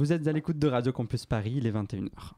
Vous êtes à l'écoute de Radio Campus Paris, il est 21h.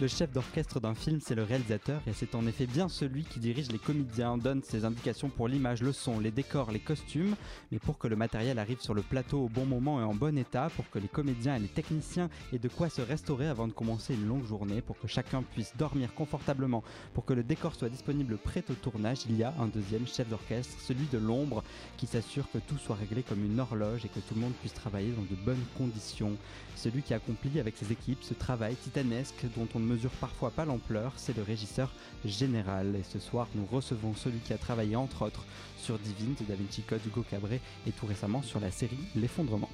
Le chef d'orchestre d'un film, c'est le réalisateur, et c'est en effet bien celui qui dirige les comédiens, donne ses indications pour l'image, le son, les décors, les costumes, mais pour que le matériel arrive sur le plateau au bon moment et en bon état, pour que les comédiens et les techniciens aient de quoi se restaurer avant de commencer une longue journée, pour que chacun puisse dormir confortablement, pour que le décor soit disponible prêt au tournage, il y a un deuxième chef d'orchestre, celui de l'ombre, qui s'assure que tout soit réglé comme une horloge et que tout le monde puisse travailler dans de bonnes conditions. Celui qui accomplit avec ses équipes ce travail titanesque dont on ne mesure parfois pas l'ampleur, c'est le régisseur général. Et ce soir, nous recevons celui qui a travaillé entre autres sur Divine de Da Vinci Code, Hugo Cabré et tout récemment sur la série L'effondrement.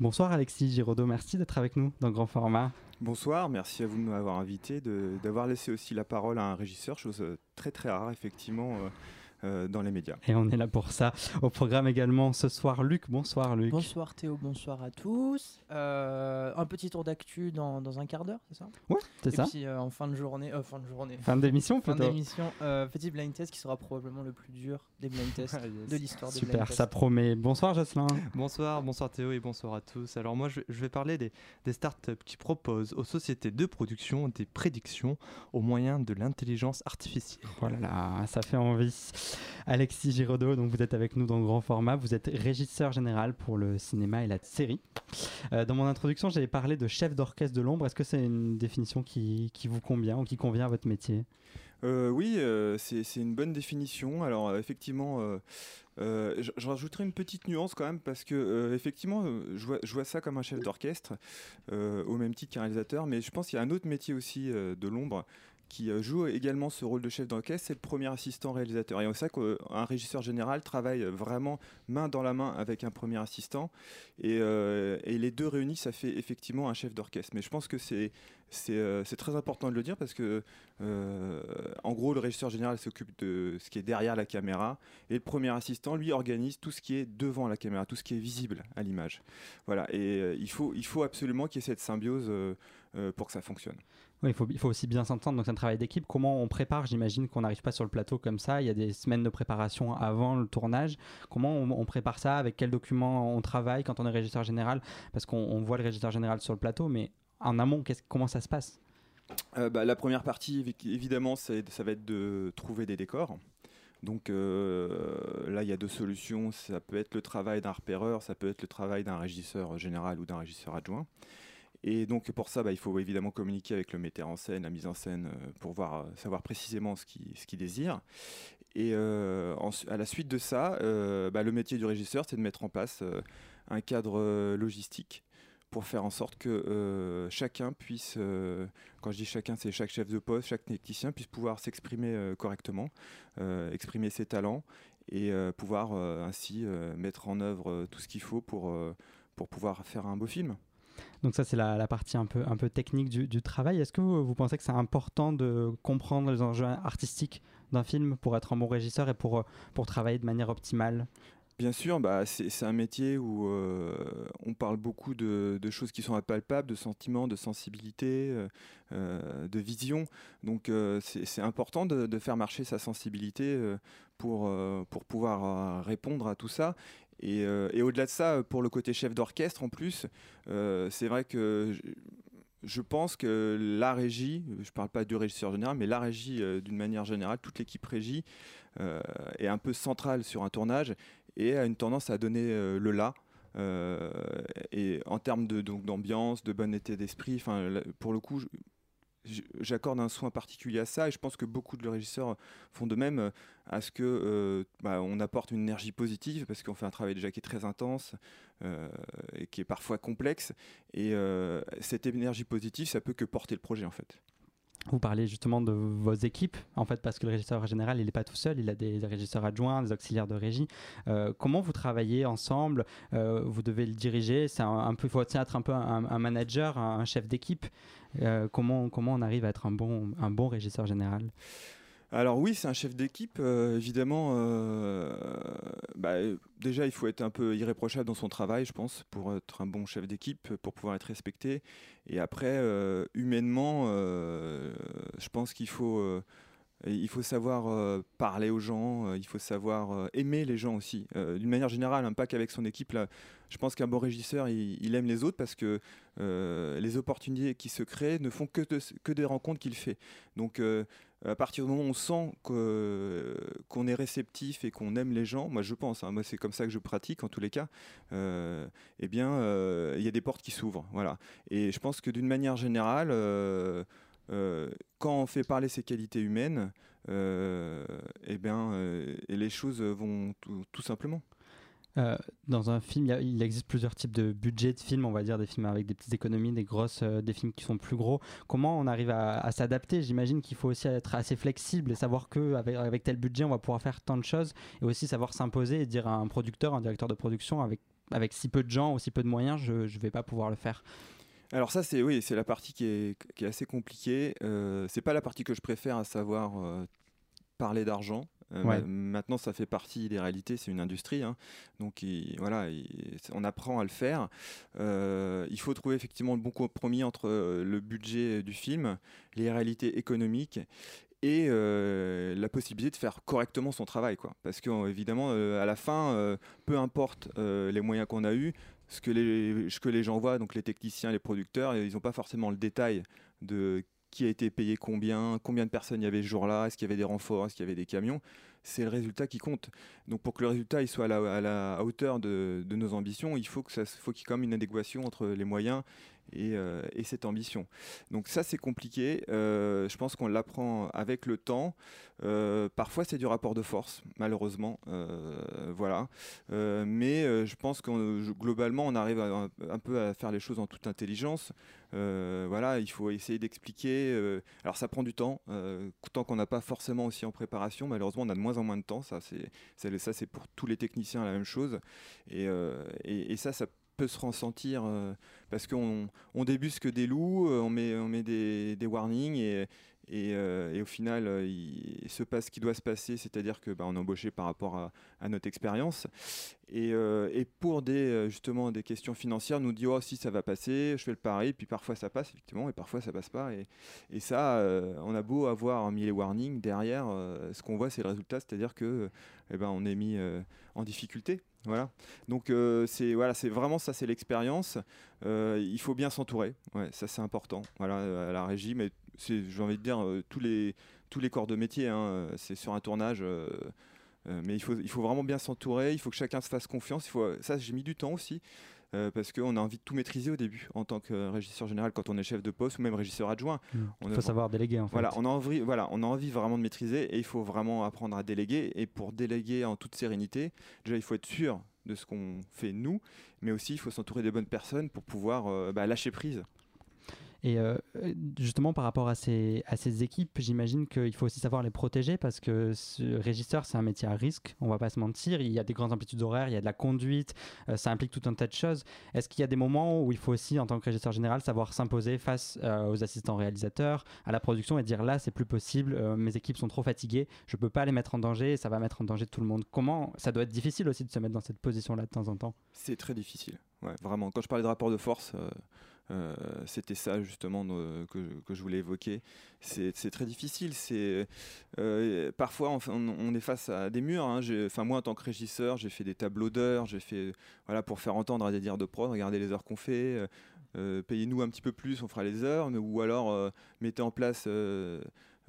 Bonsoir Alexis Giraudot, merci d'être avec nous dans Grand Format. Bonsoir, merci à vous de m'avoir invité, d'avoir laissé aussi la parole à un régisseur, chose très très rare effectivement. Euh, euh, dans les médias. Et on est là pour ça. Au programme également ce soir, Luc. Bonsoir, Luc. Bonsoir, Théo. Bonsoir à tous. Euh, un petit tour d'actu dans, dans, un quart d'heure, c'est ça? Ouais, c'est ça. Et puis euh, en fin de journée, fin de journée. Fin d'émission, Fin d'émission, petit blind test qui sera probablement le plus dur des blind tests de l'histoire des Super, ça promet. Bonsoir, Jocelyn. Bonsoir, bonsoir Théo et bonsoir à tous. Alors moi, je, vais parler des, des startups qui proposent aux sociétés de production des prédictions au moyen de l'intelligence artificielle. Voilà, oh ça fait envie. Alexis Giraudot, donc vous êtes avec nous dans le grand format. Vous êtes régisseur général pour le cinéma et la série. Euh, dans mon introduction, j'avais parlé de chef d'orchestre de l'ombre. Est-ce que c'est une définition qui, vous convient ou qui convient à votre métier? Euh, Oui, euh, c'est une bonne définition. Alors effectivement, je, rajouterai une petite nuance quand même parce que effectivement, je je vois, ça comme un chef d'orchestre au même titre qu'un réalisateur, mais je pense qu'il y a un autre métier aussi de l'ombre qui euh, joue également ce rôle de chef d'orchestre, c'est le premier assistant réalisateur. Et on sait qu'un régisseur général travaille vraiment main dans la main avec un premier assistant. Et, euh, les deux réunis, ça fait effectivement un chef d'orchestre. Mais je pense que c'est euh, très important de le dire parce que, en gros, le régisseur général s'occupe de ce qui est derrière la caméra et le premier assistant, lui, organise tout ce qui est devant la caméra, tout ce qui est visible à l'image. Voilà, et il faut absolument qu'il y ait cette symbiose pour que ça fonctionne. Il faut, aussi bien s'entendre, donc c'est un travail d'équipe. Comment on prépare? J'imagine qu'on n'arrive pas sur le plateau comme ça, il y a des semaines de préparation avant le tournage. Comment on, on prépare ça? Avec quels documents on travaille quand on est régisseur général? Parce qu'on voit le régisseur général sur le plateau, mais en amont, comment ça se passe? Euh, bah, La première partie, évidemment, ça va être de trouver des décors. Donc euh, là, il y a deux solutions. Ça peut être le travail d'un repéreur, ça peut être le travail d'un régisseur général ou d'un régisseur adjoint. Et donc pour ça, bah, il faut évidemment communiquer avec le metteur en scène, la mise en scène, euh, pour voir, savoir précisément ce qu'il désire. Et à la suite de ça, bah, le métier du régisseur, c'est de mettre en place un cadre logistique pour faire en sorte que euh, chacun puisse, euh, quand je dis chacun, c'est chaque chef de poste, chaque technicien puisse pouvoir s'exprimer euh, correctement, exprimer ses talents et pouvoir ainsi mettre en œuvre tout ce qu'il faut pour, pour pouvoir faire un beau film. Donc ça, c'est la, partie un peu, un peu technique du, travail. Est-ce que vous, vous, pensez que c'est important de comprendre les enjeux artistiques d'un film pour être un bon régisseur et pour, pour travailler de manière optimale? Bien sûr, bah, c'est un métier où euh, on parle beaucoup de, choses qui sont impalpables, de sentiments, de sensibilité, euh, euh, de vision. Donc c'est important de, faire marcher sa sensibilité pour, pour pouvoir répondre à tout ça. Et, au-delà de ça, pour le côté chef d'orchestre en plus, c'est vrai que je pense que la régie, je ne parle pas du régisseur général, mais la régie d'une manière générale, toute l'équipe régie est un peu centrale sur un tournage et a une tendance à donner euh, le là. Euh, et en termes de, d'ambiance, de bonne été d'esprit, pour le coup, j'accorde un soin particulier à ça et je pense que beaucoup de régisseurs font de même euh, à ce que bah, on apporte une énergie positive parce qu'on fait un travail déjà qui est très intense et qui est parfois complexe et cette énergie positive ça peut que porter le projet en fait. Vous parlez justement de vos équipes, en fait, parce que le régisseur général, il n'est pas tout seul, il a des, régisseurs adjoints, des auxiliaires de régie. Euh, comment vous travaillez ensemble? Euh, Vous devez le diriger, c'est un, peu, il faut être un peu un, manager, un, chef d'équipe. Euh, comment, comment on arrive à être un bon, un bon régisseur général? Alors oui, c'est un chef d'équipe, euh, évidemment. euh, bah, euh, déjà, il faut être un peu irréprochable dans son travail, je pense, pour être un bon chef d'équipe, pour pouvoir être respecté. Et après, humainement, je pense qu'il faut, il faut savoir euh, parler aux gens, euh, il faut savoir euh, aimer les gens aussi. D'une manière générale, hein, pas qu'avec son équipe. Je pense qu'un bon régisseur, il, aime les autres parce que les opportunités qui se créent ne font que, que des rencontres qu'il fait. Donc, à partir du moment où on sent qu'on est réceptif et qu'on aime les gens, moi je pense, hein, moi c'est comme ça que je pratique en tous les cas, euh, eh bien il y a des portes qui s'ouvrent. Voilà. Et je pense que d'une manière générale, euh, quand on fait parler ses qualités humaines, euh, eh bien, euh, et les choses vont tout, simplement. Dans un film, il, existe plusieurs types de budgets de films, on va dire des films avec des petites économies, des grosses, des films qui sont plus gros. Comment on arrive à, s'adapter? J'imagine qu'il faut aussi être assez flexible et savoir que avec tel budget, on va pouvoir faire tant de choses, et aussi savoir s'imposer et dire à un producteur, un directeur de production, avec avec si peu de gens ou si peu de moyens, je ne vais pas pouvoir le faire. Alors ça, c'est oui, c'est la partie qui est, qui est assez compliquée. Euh, c'est pas la partie que je préfère, à savoir euh, parler d'argent. Euh, Ouais. Maintenant, ça fait partie des réalités. C'est une industrie, hein. donc il- voilà, il- on apprend à le faire. Euh, il faut trouver effectivement le bon compromis entre euh, le budget du film, les réalités économiques et la possibilité de faire correctement son travail, quoi. Parce que évidemment, euh, à la fin, peu importe les moyens qu'on a eus, ce que les, gens voient, donc les techniciens, les producteurs, ils n'ont pas forcément le détail de qui a été payé combien, combien de personnes il y avait ce jour-là, est-ce qu'il y avait des renforts, est-ce qu'il y avait des camions. C'est le résultat qui compte. Donc pour que le résultat soit à la, hauteur de, nos ambitions, il faut qu'il y ait même une adéquation entre les moyens et, euh, et cette ambition. Donc ça c'est compliqué. Euh, je pense qu'on l'apprend avec le temps. Euh, parfois c'est du rapport de force, malheureusement. Voilà. Mais je pense que globalement on arrive un, peu à faire les choses en toute intelligence. Voilà, il faut essayer d'expliquer. alors ça prend du temps, tant qu'on n'a pas forcément aussi en préparation. Malheureusement, on a de moins en moins de temps. Ça, c'est pour tous les techniciens la même chose. Et, et, et ça, ça peut se ressentir euh, parce qu'on on débusque des loups, euh, on met, on met des, warnings et, et, euh, au final, il, se passe ce qui doit se passer, c'est-à-dire que bah, est embauché par rapport à, notre expérience. Et, et pour des, justement des questions financières, on nous dit oh si ça va passer, je fais le pari, puis parfois ça passe effectivement, et parfois ça passe pas. Et, et ça, on a beau avoir mis les warnings derrière, ce qu'on voit c'est le résultat, c'est-à-dire que eh ben, est mis en difficulté. Voilà. Donc euh, c'est voilà, c'est vraiment ça, c'est l'expérience. Euh, il faut bien s'entourer. Ouais, ça c'est important. Voilà, euh, à la régie, mais j'ai envie de dire tous les tous les corps de métier. hein, c'est sur un tournage. mais il faut, il faut vraiment bien s'entourer, il faut que chacun se fasse confiance. Il faut, ça, j'ai mis du temps aussi, euh, parce qu'on a envie de tout maîtriser au début, en tant que régisseur général, quand on est chef de poste ou même régisseur adjoint. On Il a- faut savoir déléguer en fait. voilà, on a envie, voilà, on a envie vraiment de maîtriser et il faut vraiment apprendre à déléguer. Et pour déléguer en toute sérénité, déjà il faut être sûr de ce qu'on fait nous, mais aussi il faut s'entourer des bonnes personnes pour pouvoir euh, bah, lâcher prise. Et euh, justement, par rapport à ces, à ces équipes, j'imagine qu'il faut aussi savoir les protéger parce que ce régisseur, c'est un métier à risque, on va pas se mentir. Il y a des grandes amplitudes horaires, il y a de la conduite, euh, ça implique tout un tas de choses. Est-ce qu'il y a des moments où il faut aussi, en tant que régisseur général, savoir s'imposer face euh, aux assistants réalisateurs, à la production et dire là, c'est plus possible, mes équipes sont trop fatiguées, je peux pas les mettre en danger, ça va mettre en danger tout le monde. Comment Ça doit être difficile aussi de se mettre dans cette position-là de temps en temps? C'est très difficile, ouais, vraiment. Quand je parlais de rapport de force, euh, c'était ça justement que, que je voulais évoquer. C'est très difficile. Euh, parfois on, est face à des murs. hein. Moi en tant que régisseur, j'ai fait des tableaux d'heures, j'ai fait voilà pour faire entendre à des dires de prod, regardez les heures qu'on fait. euh, payez-nous un petit peu plus, on fera les heures, ou alors mettez en place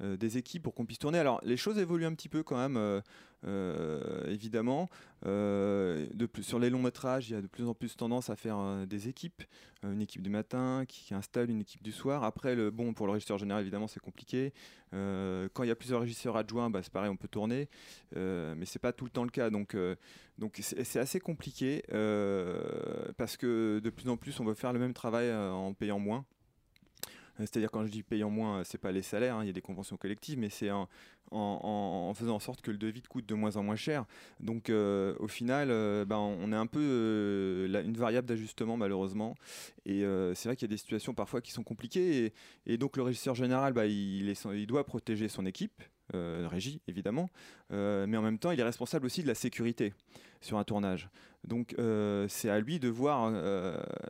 euh, des équipes pour qu'on puisse tourner. Alors les choses évoluent un petit peu quand même, euh, euh, évidemment. Sur les longs métrages, il y a de plus en plus tendance à faire des équipes, une équipe du matin qui installe une équipe du soir. Après, le bon pour le régisseur général, évidemment, c'est compliqué. Quand il y a plusieurs régisseurs adjoints, bah, c'est pareil, on peut tourner, mais c'est pas tout le temps le cas. Donc, donc c'est assez compliqué parce que de plus en plus, on veut faire le même travail en payant moins. Euh, C'est-à-dire quand je dis payant moins, euh, c'est pas les salaires, hein, il y a des conventions collectives, mais c'est en, faisant en sorte que le devis te coûte de moins en moins cher. Donc euh, au final, euh, ben, on est un peu euh, une variable d'ajustement malheureusement. Et euh, c'est vrai qu'il y a des situations parfois qui sont compliquées. Et, donc le régisseur général, bah, il, doit protéger son équipe. régie évidemment, mais en même temps il est responsable aussi de la sécurité sur un tournage. Donc c'est à lui de voir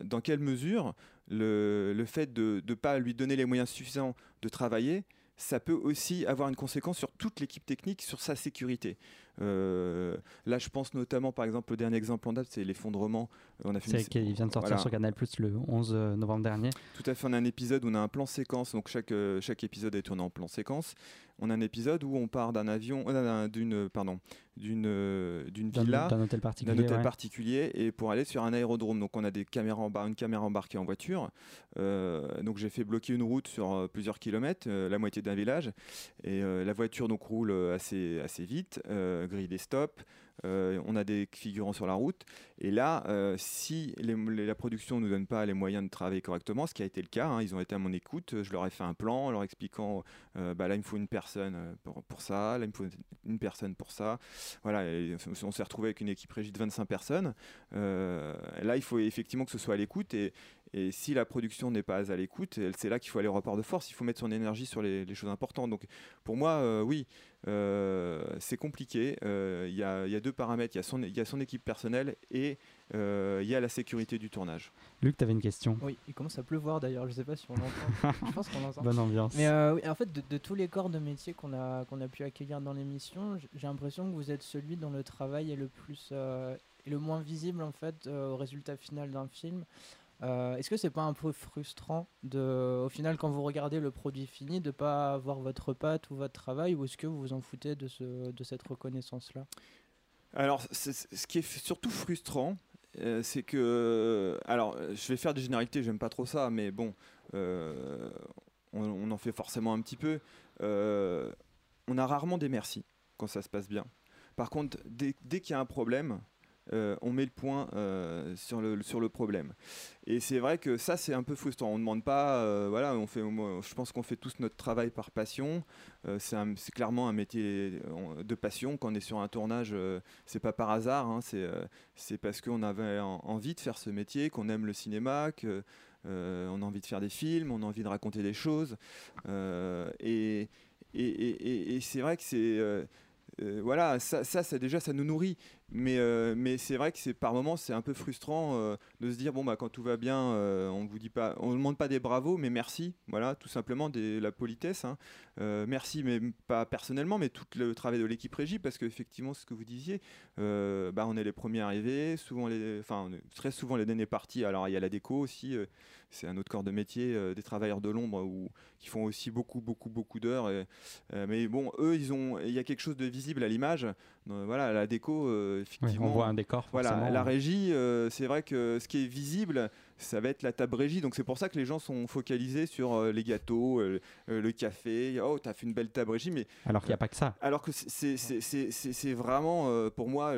dans quelle mesure le, fait de ne pas lui donner les moyens suffisants de travailler, ça peut aussi avoir une conséquence sur toute l'équipe technique, sur sa sécurité. Euh, là, je pense notamment, par exemple, le dernier exemple en date, c'est l'effondrement. On a fait qui vient de sortir sur Canal Plus le 11 euh, novembre dernier. Tout à fait. On a un épisode où on a un plan séquence. Donc chaque euh, chaque épisode est tourné en plan séquence. On a un épisode où on part d'un avion, d'une pardon, d'une d'une villa, d'un hôtel particulier, hôtel particulier, et pour aller sur un aérodrome. Donc on a des caméras une caméra embarquée en voiture. donc j'ai fait bloquer une route sur plusieurs kilomètres, la moitié d'un village, et la voiture donc roule assez assez vite grille des stops, euh, on a des figurants sur la route. Et là, euh, si la production ne nous donne pas les moyens de travailler correctement, ce qui a été le cas, hein, ils ont été à mon écoute, je leur ai fait un plan en leur expliquant, euh, bah, là il me faut une personne pour, ça, là il me faut une personne pour ça. Voilà, on s'est retrouvé avec une équipe régie de 25 personnes. là, il faut effectivement que ce soit à l'écoute et si la production n'est pas à l'écoute, c'est là qu'il faut aller au rapport de force. Il faut mettre son énergie sur les, choses importantes. Donc, pour moi, euh, oui, euh, c'est compliqué. Euh, il y, a deux paramètres. Il y, a son équipe personnelle et il y a la sécurité du tournage. Luc, tu avais une question Oui, il commence à pleuvoir d'ailleurs. Je ne sais pas si on l'entend. Je pense qu'on l'entend. Bonne ambiance. Mais en fait, de, tous les corps de métier qu'on a, qu'on a pu accueillir dans l'émission, j'ai l'impression que vous êtes celui dont le travail est le plus est le moins visible en fait au résultat final d'un film. Euh, est-ce que c'est pas un peu frustrant de, au final, quand vous regardez le produit fini, de pas avoir votre patte ou votre travail, ou est-ce que vous vous en foutez de, ce, de cette reconnaissance-là? Alors, ce qui est surtout frustrant, euh, c'est que, alors, je vais faire des généralités, j'aime pas trop ça, mais bon, euh, on, en fait forcément un petit peu. on a rarement des merci quand ça se passe bien. Par contre, dès qu'il y a un problème, euh, on met le point euh, sur, le, sur le problème. Et c'est vrai que ça, c'est un peu frustrant. On ne demande pas, euh, voilà, on fait, je pense qu'on fait tous notre travail par passion. c'est clairement un métier de passion. Quand on est sur un tournage, c'est pas par hasard. Hein. c'est parce qu'on avait envie de faire ce métier, qu'on aime le cinéma, qu'on a envie de faire des films, on a envie de raconter des choses. et, et c'est vrai que c'est voilà, ça, ça, déjà, ça nous nourrit. Mais, euh, mais c'est vrai que par moments, c'est un peu frustrant euh, de se dire bon bah quand tout va bien, on vous dit pas, on demande pas des bravos, mais merci. Voilà, tout simplement de la politesse. Hein. merci, mais pas personnellement, mais tout le travail de l'équipe régie, parce qu'effectivement, ce que vous disiez, bah on est les premiers arrivés, souvent très souvent les derniers partis. Alors il y a la déco aussi c'est un autre corps de métier, euh, des travailleurs de l'ombre qui font aussi beaucoup, beaucoup, beaucoup d'heures. Euh, mais bon, eux, il y a quelque chose de visible à l'image. Voilà, la déco, effectivement. on voit un décor. Voilà, la régie, euh, c'est vrai que ce qui est visible, ça va être la table régie. Donc c'est pour ça que les gens sont focalisés sur les gâteaux, le café. Oh, t'as fait une belle table régie, mais alors qu'il n'y a pas que ça. Alors que c'est vraiment pour moi.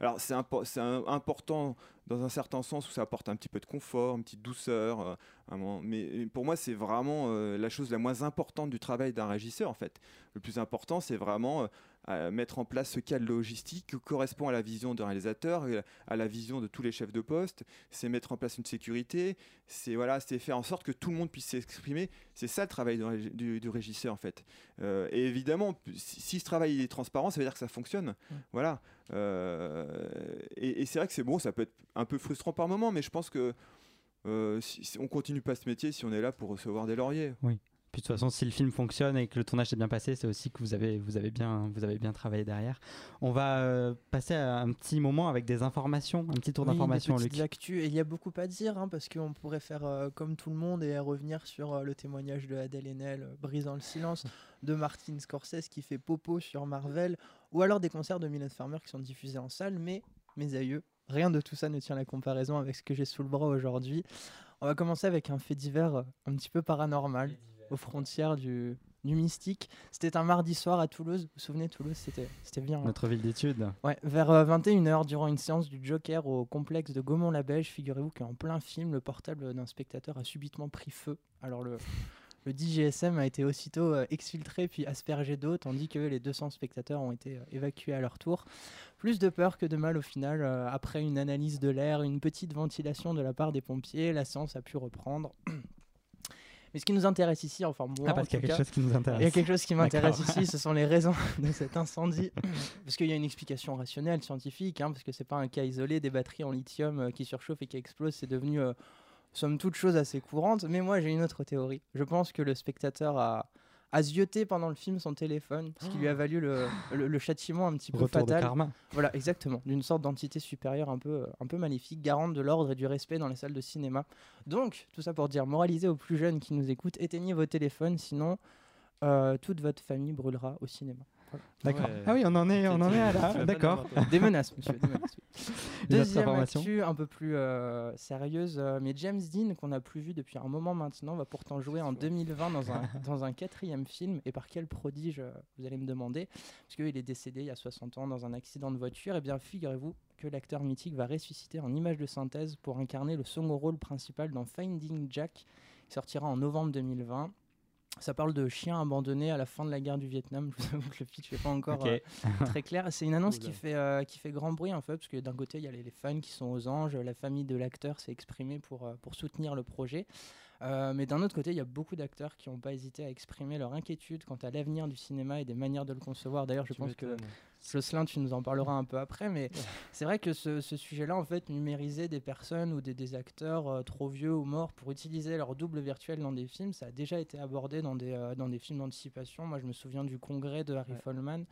alors c'est important dans un certain sens où ça apporte un petit peu de confort, une petite douceur. Euh, mais pour moi, c'est vraiment euh, la chose la moins importante du travail d'un régisseur, en fait. Le plus important, c'est vraiment euh, mettre en place ce cadre logistique qui correspond à la vision d'un réalisateur, à la vision de tous les chefs de poste. C'est mettre en place une sécurité, c'est voilà, c'est faire en sorte que tout le monde puisse s'exprimer. C'est ça le travail du, régisseur, en fait. et évidemment, si, ce travail est transparent, ça veut dire que ça fonctionne. Voilà. et, et c'est vrai que c'est bon, ça peut être un peu frustrant par moment, mais je pense que euh, si, on continue pas ce métier si on est là pour recevoir des lauriers. Oui. Puis de toute façon, si le film fonctionne et que le tournage s'est bien passé, c'est aussi que vous avez, vous, avez bien, vous avez bien travaillé derrière. On va euh, passer à un petit moment avec des informations, un petit tour d'informations, Luc. Et il y a beaucoup à dire, hein, parce qu'on pourrait faire euh, comme tout le monde et revenir sur le témoignage de Adèle Haenel, brisant le silence, de Martin Scorsese qui fait popo sur Marvel, ou alors des concerts de Mylène Farmer qui sont diffusés en salle, mais mes aïeux Rien de tout ça ne tient la comparaison avec ce que j'ai sous le bras aujourd'hui. On va commencer avec un fait divers euh, un petit peu paranormal, aux frontières du, du mystique. C'était un mardi soir à Toulouse. Vous vous souvenez, Toulouse, c'était bien. Hein. Notre ville d'études. Ouais, vers 21h, euh, durant une séance du Joker au complexe de Gaumont-la-Beige, figurez-vous qu'en plein film, le portable d'un spectateur a subitement pris feu. Alors le, le DGSM a été aussitôt euh, exfiltré puis aspergé d'eau, tandis que les 200 spectateurs ont été euh, évacués à leur tour. Plus de peur que de mal au final. Euh, après une analyse de l'air, une petite ventilation de la part des pompiers, la séance a pu reprendre. Mais ce qui nous intéresse ici, enfin moi, ah, parce qu'il y a quelque chose qui nous intéresse. Il y a quelque chose qui m'intéresse ici, ce sont les raisons de cet incendie. parce qu'il y a une explication rationnelle, scientifique, hein, parce que c'est pas un cas isolé des batteries en lithium euh, qui surchauffent et qui explosent, c'est devenu, euh, somme toute, chose assez courante. Mais moi, j'ai une autre théorie. Je pense que le spectateur a a zioté pendant le film son téléphone, ce qui lui a valu le, le, châtiment un petit peu Retour fatal. De karma. Voilà, exactement, d'une sorte d'entité supérieure un peu, un peu maléfique, garante de l'ordre et du respect dans les salles de cinéma. Donc, tout ça pour dire, moralisez aux plus jeunes qui nous écoutent, éteignez vos téléphones, sinon euh, toute votre famille brûlera au cinéma. D'accord. Ah oui, on en est, on en est à là. D'accord. Des menaces, monsieur. Des menaces, Deuxième actu, un peu plus euh, sérieuse, euh, mais James Dean, qu'on n'a plus vu depuis un moment maintenant, va pourtant jouer en 2020 dans un, dans un quatrième film. Et par quel prodige, euh, vous allez me demander? Parce qu'il est décédé il y a 60 ans dans un accident de voiture. Et eh bien, figurez-vous que l'acteur mythique va ressusciter en image de synthèse pour incarner le second rôle principal dans Finding Jack, qui sortira en novembre 2020. Ça parle de chiens abandonnés à la fin de la guerre du Vietnam. Je vous avoue que le pitch n'est pas encore euh, très clair. C'est une annonce qui fait, euh, qui fait grand bruit en fait, parce que d'un côté, il y a les, fans qui sont aux anges, la famille de l'acteur s'est exprimée pour, euh, pour soutenir le projet. Mais d'un autre côté, il y a beaucoup d'acteurs qui n'ont pas hésité à exprimer leur inquiétude quant à l'avenir du cinéma et des manières de le concevoir. D'ailleurs, je pense que Jocelyn, tu nous en parleras un peu après, mais c'est vrai que ce, sujet-là, en fait, numériser des personnes ou des, acteurs euh, trop vieux ou morts pour utiliser leur double virtuel dans des films, ça a déjà été abordé dans des, euh, dans des films d'anticipation. Moi, je me souviens du congrès de Harry Folman.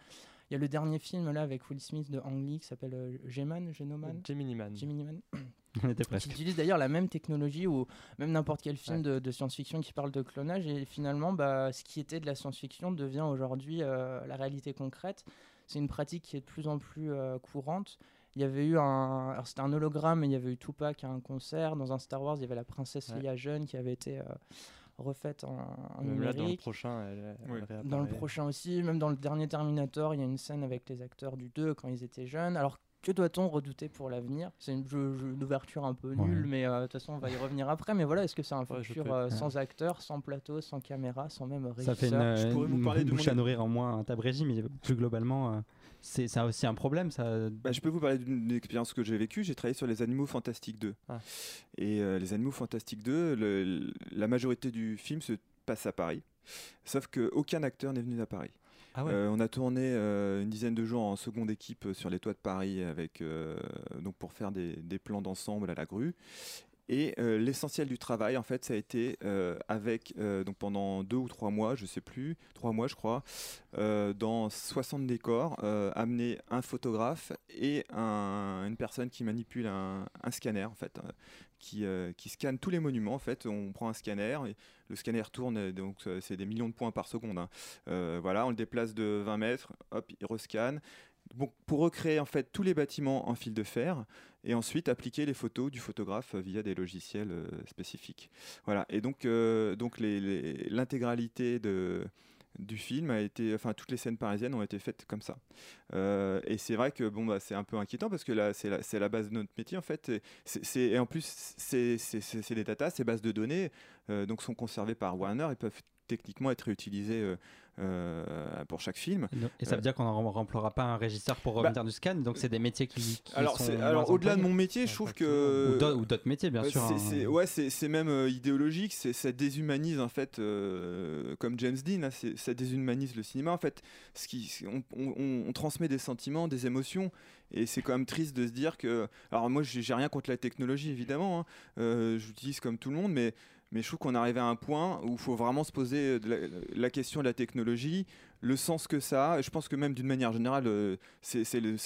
Il y a le dernier film là avec Will Smith de Ang Lee qui s'appelle euh, G-Man, Genoman. Gemini Man. On était presque. Qui utilise d'ailleurs la même technologie ou même n'importe quel film de, science-fiction qui parle de clonage et finalement, bah, ce qui était de la science-fiction devient aujourd'hui la réalité concrète c'est une pratique qui est de plus en plus euh, courante. Il y avait eu un, alors c'était un hologramme, mais il y avait eu Tupac à un concert. Dans un Star Wars, il y avait la princesse Leia jeune qui avait été euh, refaite en, en numérique. dans le prochain, dans le prochain aussi, même dans le dernier Terminator, il y a une scène avec les acteurs du 2 quand ils étaient jeunes. Alors que doit-on redouter pour l'avenir? C'est une, ouverture un peu nulle, mais euh, de toute façon, on va y revenir après. Mais voilà, est-ce que c'est un futur euh, sans acteurs, sans plateau, sans caméra, sans même régisseur Ça fait une, je pourrais vous parler de bouche à nourrir en moins un tab mais plus globalement, euh, c'est ça aussi un problème. Ça... Bah, je peux vous parler d'une expérience que j'ai vécue. J'ai travaillé sur les Animaux Fantastiques 2. Ah. Et les Animaux Fantastiques 2, la majorité du film se passe à Paris. Sauf qu'aucun acteur n'est venu à Paris. Ah euh, on a tourné euh, une dizaine de jours en seconde équipe euh, sur les toits de Paris avec, donc pour faire des, plans d'ensemble à la grue. Et l'essentiel du travail, en fait, ça a été avec, donc pendant deux ou trois mois, je sais plus, trois mois je crois, dans 60 décors, amener un photographe et une personne qui manipule un, scanner, en fait, qui, qui, scanne tous les monuments. En fait, on prend un scanner, et le scanner tourne, donc c'est des millions de points par seconde. Hein. Euh, voilà, on le déplace de 20 mètres, hop, il rescanne. Bon, pour recréer en fait tous les bâtiments en fil de fer et ensuite appliquer les photos du photographe via des logiciels euh, spécifiques. Voilà, et donc, euh, donc l'intégralité du film a été, enfin toutes les scènes parisiennes ont été faites comme ça. Euh, et c'est vrai que bon bah c'est un peu inquiétant parce que là c'est la, base de notre métier en fait. Et, en plus c'est des data, ces bases de données euh, donc sont conservées par Warner et peuvent techniquement être réutilisées euh, euh, pour chaque film. Et ça veut dire qu'on ne remplira pas un régisseur pour bah, revenir du scan, donc c'est des métiers qui. alors, alors au-delà de mon métier, je trouve que. Ou d'autres métiers, bien sûr. Hein. Ouais, c'est même euh, idéologique, ça déshumanise en fait, euh, comme James Dean, ça déshumanise le cinéma. En fait, ce qui, on, transmet des sentiments, des émotions, et c'est quand même triste de se dire que. Alors, moi, j'ai rien contre la technologie, évidemment, hein, j'utilise comme tout le monde, mais mais je trouve qu'on est à un point où il faut vraiment se poser la, question de la technologie, le sens que ça a. Je pense que même d'une manière générale, euh, c'est le,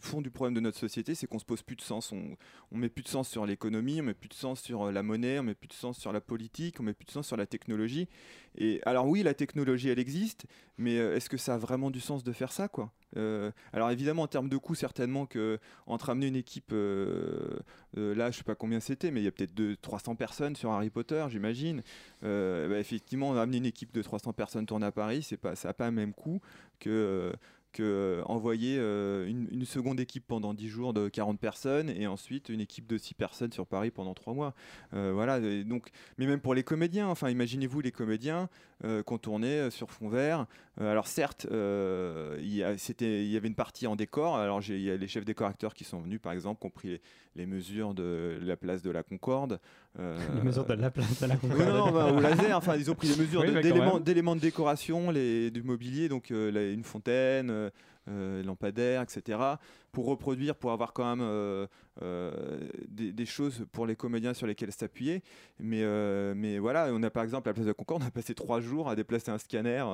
fond du problème de notre société, c'est qu'on se pose plus de sens. On, met plus de sens sur l'économie, on met plus de sens sur euh, la monnaie, on met plus de sens sur la politique, on met plus de sens sur la technologie. Et alors oui, la technologie, elle existe, mais euh, est-ce que ça a vraiment du sens de faire ça, quoi? Alors évidemment, en termes de coût, certainement que entre amener une équipe, là, je sais pas combien c'était, mais il y a peut-être 300 personnes sur Harry Potter, j'imagine. Bah, effectivement, amener une équipe de 300 personnes tourner à Paris, c'est pas, ça n'a pas même coût que que euh, envoyer euh, une, une seconde équipe pendant 10 jours de 40 personnes et ensuite une équipe de 6 personnes sur Paris pendant 3 mois. Euh, voilà, donc, mais même pour les comédiens, enfin imaginez-vous les comédiens euh, qu'on tournait euh, sur fond vert. Euh, alors certes, euh, il y, a- avait une partie en décor, alors il y a les chefs décor acteurs qui sont venus par exemple, qui ont pris les, les mesures de la place de la Concorde. euh, Les mesures de la place de la Concorde. non, bah, au laser, enfin, ils ont pris des mesures Oui, quand d'éléments, de décoration, les, du mobilier, donc euh, une fontaine, euh, euh, lampadaire, etc., pour reproduire, pour avoir quand même euh, euh, des, des choses pour les comédiens sur lesquelles s'appuyer. Mais, euh, mais voilà, on a par exemple à la place de la Concorde, on a passé trois jours à déplacer un scanner.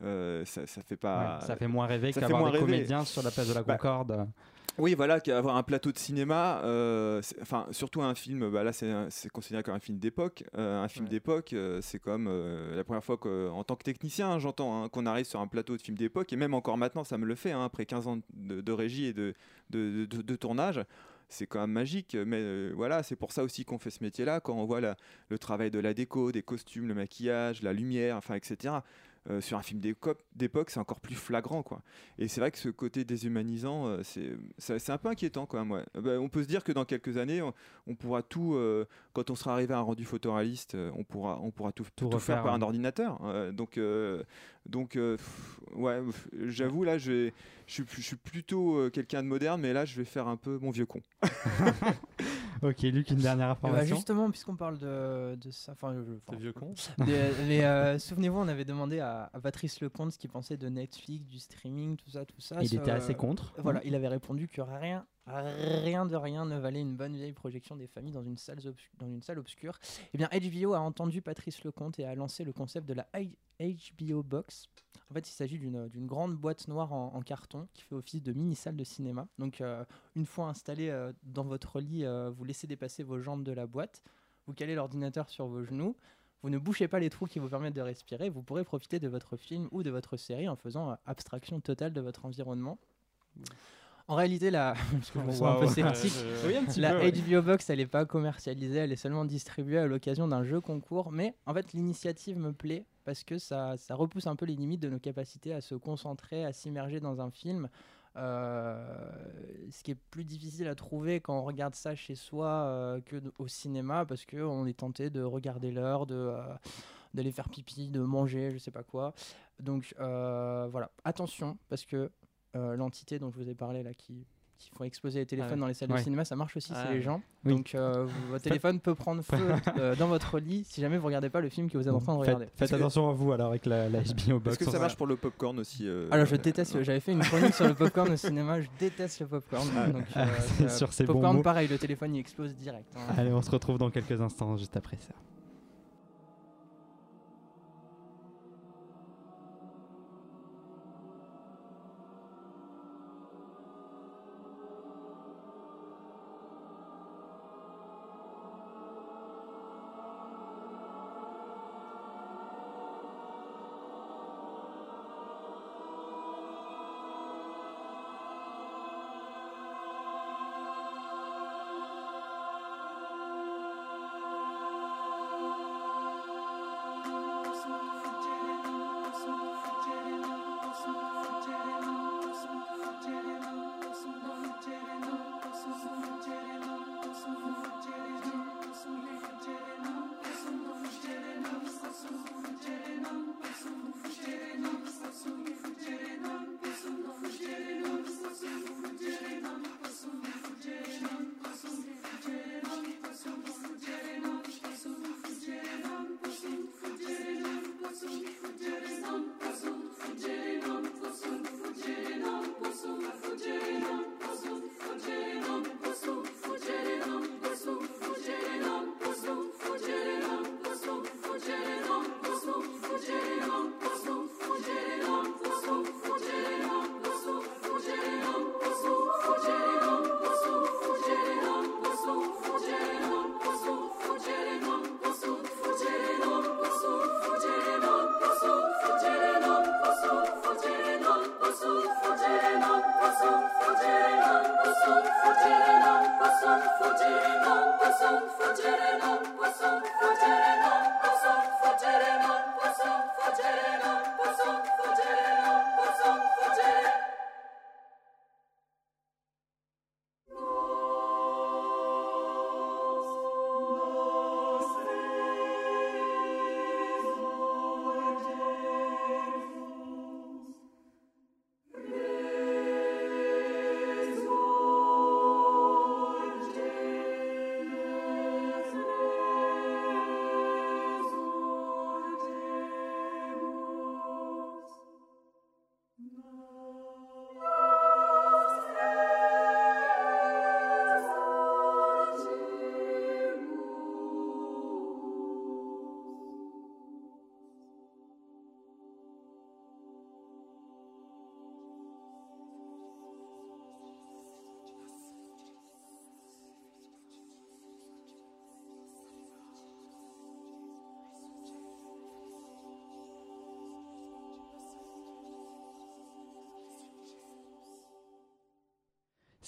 ça, ça fait pas. Ouais, ça fait moins rêver ça fait qu'avoir moins des rêver. comédiens sur la place de la Bah, Concorde. Oui, voilà, qu'avoir un plateau de cinéma, euh, enfin, surtout un film, bah là, c'est considéré comme un film d'époque. Euh, un film Ouais. d'époque, euh, c'est comme la première fois qu'en tant que technicien, hein, j'entends, hein, qu'on arrive sur un plateau de film d'époque, et même encore maintenant, ça me le fait, hein, après 15 ans de, de régie et de, de, de- de tournage. C'est quand même magique, mais euh, voilà, c'est pour ça aussi qu'on fait ce métier-là, quand on voit la- le travail de la déco, des costumes, le maquillage, la lumière, enfin, etc. euh, sur un film d'époque, c'est encore plus flagrant, quoi. Et c'est vrai que ce côté déshumanisant, euh, c'est un peu inquiétant même. ouais. Euh, bah, on peut se dire que dans quelques années, on, on pourra tout, euh, quand on sera arrivé à un rendu photoréaliste, on pourra, on pourra tout, Tout tout faire par un ordinateur. Euh, donc, donc, euh, pff, ouais, j'avoue là, je, suis, je suis plutôt euh, quelqu'un de moderne, mais là, je vais faire un peu mon vieux con. Ok, Luc, une dernière Eh bah, information. justement, puisqu'on parle de, de ça, enfin, vieux con. euh, souvenez-vous, on avait demandé à, à Patrice Lecomte ce qu'il pensait de Netflix, du streaming, tout ça, tout ça. Il était assez contre. Voilà, il avait répondu que rien, rien de rien ne valait une bonne vieille projection des familles dans une salle, dans une salle obscure. Eh bien, HBO a entendu Patrice Lecomte et a lancé le concept de la HBO Box. En fait, il s'agit d'une grande boîte noire en, carton qui fait office de mini-salle de cinéma. Donc, euh, une fois installée euh, dans votre lit, euh, vous laissez dépasser vos jambes de la boîte, vous calez l'ordinateur sur vos genoux, vous ne bouchez pas les trous qui vous permettent de respirer, vous pourrez profiter de votre film ou de votre série en faisant abstraction totale de votre environnement. En réalité, la, parce que je me sens un peu Waouh. sceptique, Oui, un petit la peu, ouais. HBO Box, elle n'est pas commercialisée, elle est seulement distribuée à l'occasion d'un jeu concours. Mais en fait, l'initiative me plaît parce que ça, ça repousse un peu les limites de nos capacités à se concentrer, à s'immerger dans un film. Euh, ce qui est plus difficile à trouver quand on regarde ça chez soi euh, que au cinéma parce qu'on est tenté de regarder l'heure, de, euh, d'aller faire pipi, de manger, je sais pas quoi. Donc euh, voilà, attention parce que euh, l'entité dont je vous ai parlé là qui, qui font exploser les téléphones ouais. dans les salles Ouais. de cinéma, ça marche aussi, Ah c'est les gens. Oui. Donc euh, votre téléphone peut prendre feu euh, dans votre lit si jamais vous regardez pas le film que vous êtes en train de regarder. Faites, faites Est-ce que- attention à vous alors avec la, la HBO Box. Est-ce que ça marche pour le popcorn aussi euh, Alors je déteste, j'avais fait une chronique sur le popcorn au cinéma, je déteste le popcorn. Donc, Ah, c'est sur ces bons popcorn mots. pareil, le téléphone il explose direct. hein. Allez, on se retrouve dans quelques instants juste après ça.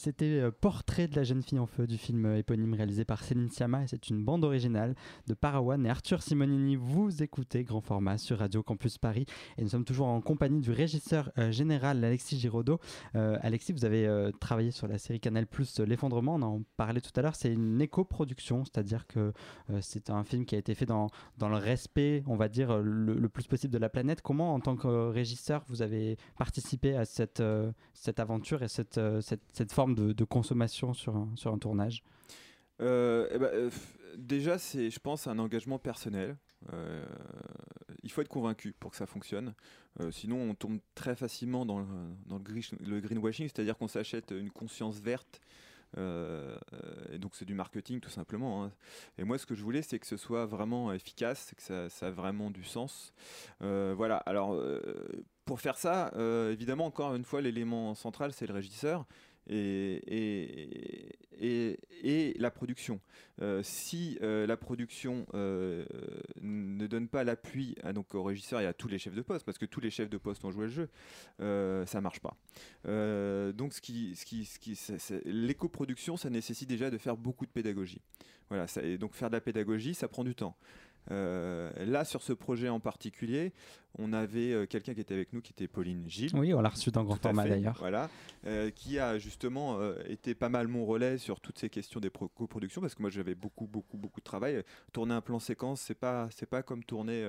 C'était euh, De la jeune fille en feu du film euh, éponyme réalisé par Céline Sciamma et c'est une bande originale de Parawan et Arthur Simonini. Vous écoutez Grand Format sur Radio Campus Paris et nous sommes toujours en compagnie du régisseur euh, général Alexis Giraudot. Alexis, vous avez travaillé sur la série Canal Plus L'effondrement, on en parlait tout à l'heure, c'est une éco-production, c'est-à-dire que c'est un film qui a été fait dans, dans le respect, on va dire, le, plus possible de la planète. Comment, en tant que régisseur, vous avez participé à cette, cette aventure et cette, cette, cette forme de, consommation sur un, sur un tournage euh, eh ben, euh, Déjà, c'est, je pense, un engagement personnel. Euh, il faut être convaincu pour que ça fonctionne. sinon, on tombe très facilement dans le, dans le, greenwashing, c'est-à-dire qu'on s'achète une conscience verte. et donc c'est du marketing tout simplement. Hein. Et moi ce que je voulais c'est que ce soit vraiment efficace, que ça, ça a vraiment du sens. voilà, alors pour faire ça, évidemment encore une fois l'élément central c'est le régisseur et, et, et, la production. Euh, si euh, la production euh, ne donne pas l'appui donc au régisseur et à tous les chefs de poste, parce que tous les chefs de poste ont joué le jeu, ça marche pas. donc ce qui, ce qui, ce l'éco-production, ça nécessite déjà de faire beaucoup de pédagogie. Voilà, et donc faire de la pédagogie, ça prend du temps. Euh, là, sur ce projet en particulier, on avait euh, quelqu'un qui était avec nous, qui était Pauline Gilles. Oui, on l'a reçu dans grand format d'ailleurs. Voilà, euh, qui a justement été pas mal mon relais sur toutes ces questions des coproductions, parce que moi j'avais beaucoup, beaucoup, beaucoup de travail. Tourner un plan séquence, c'est pas, c'est pas comme tourner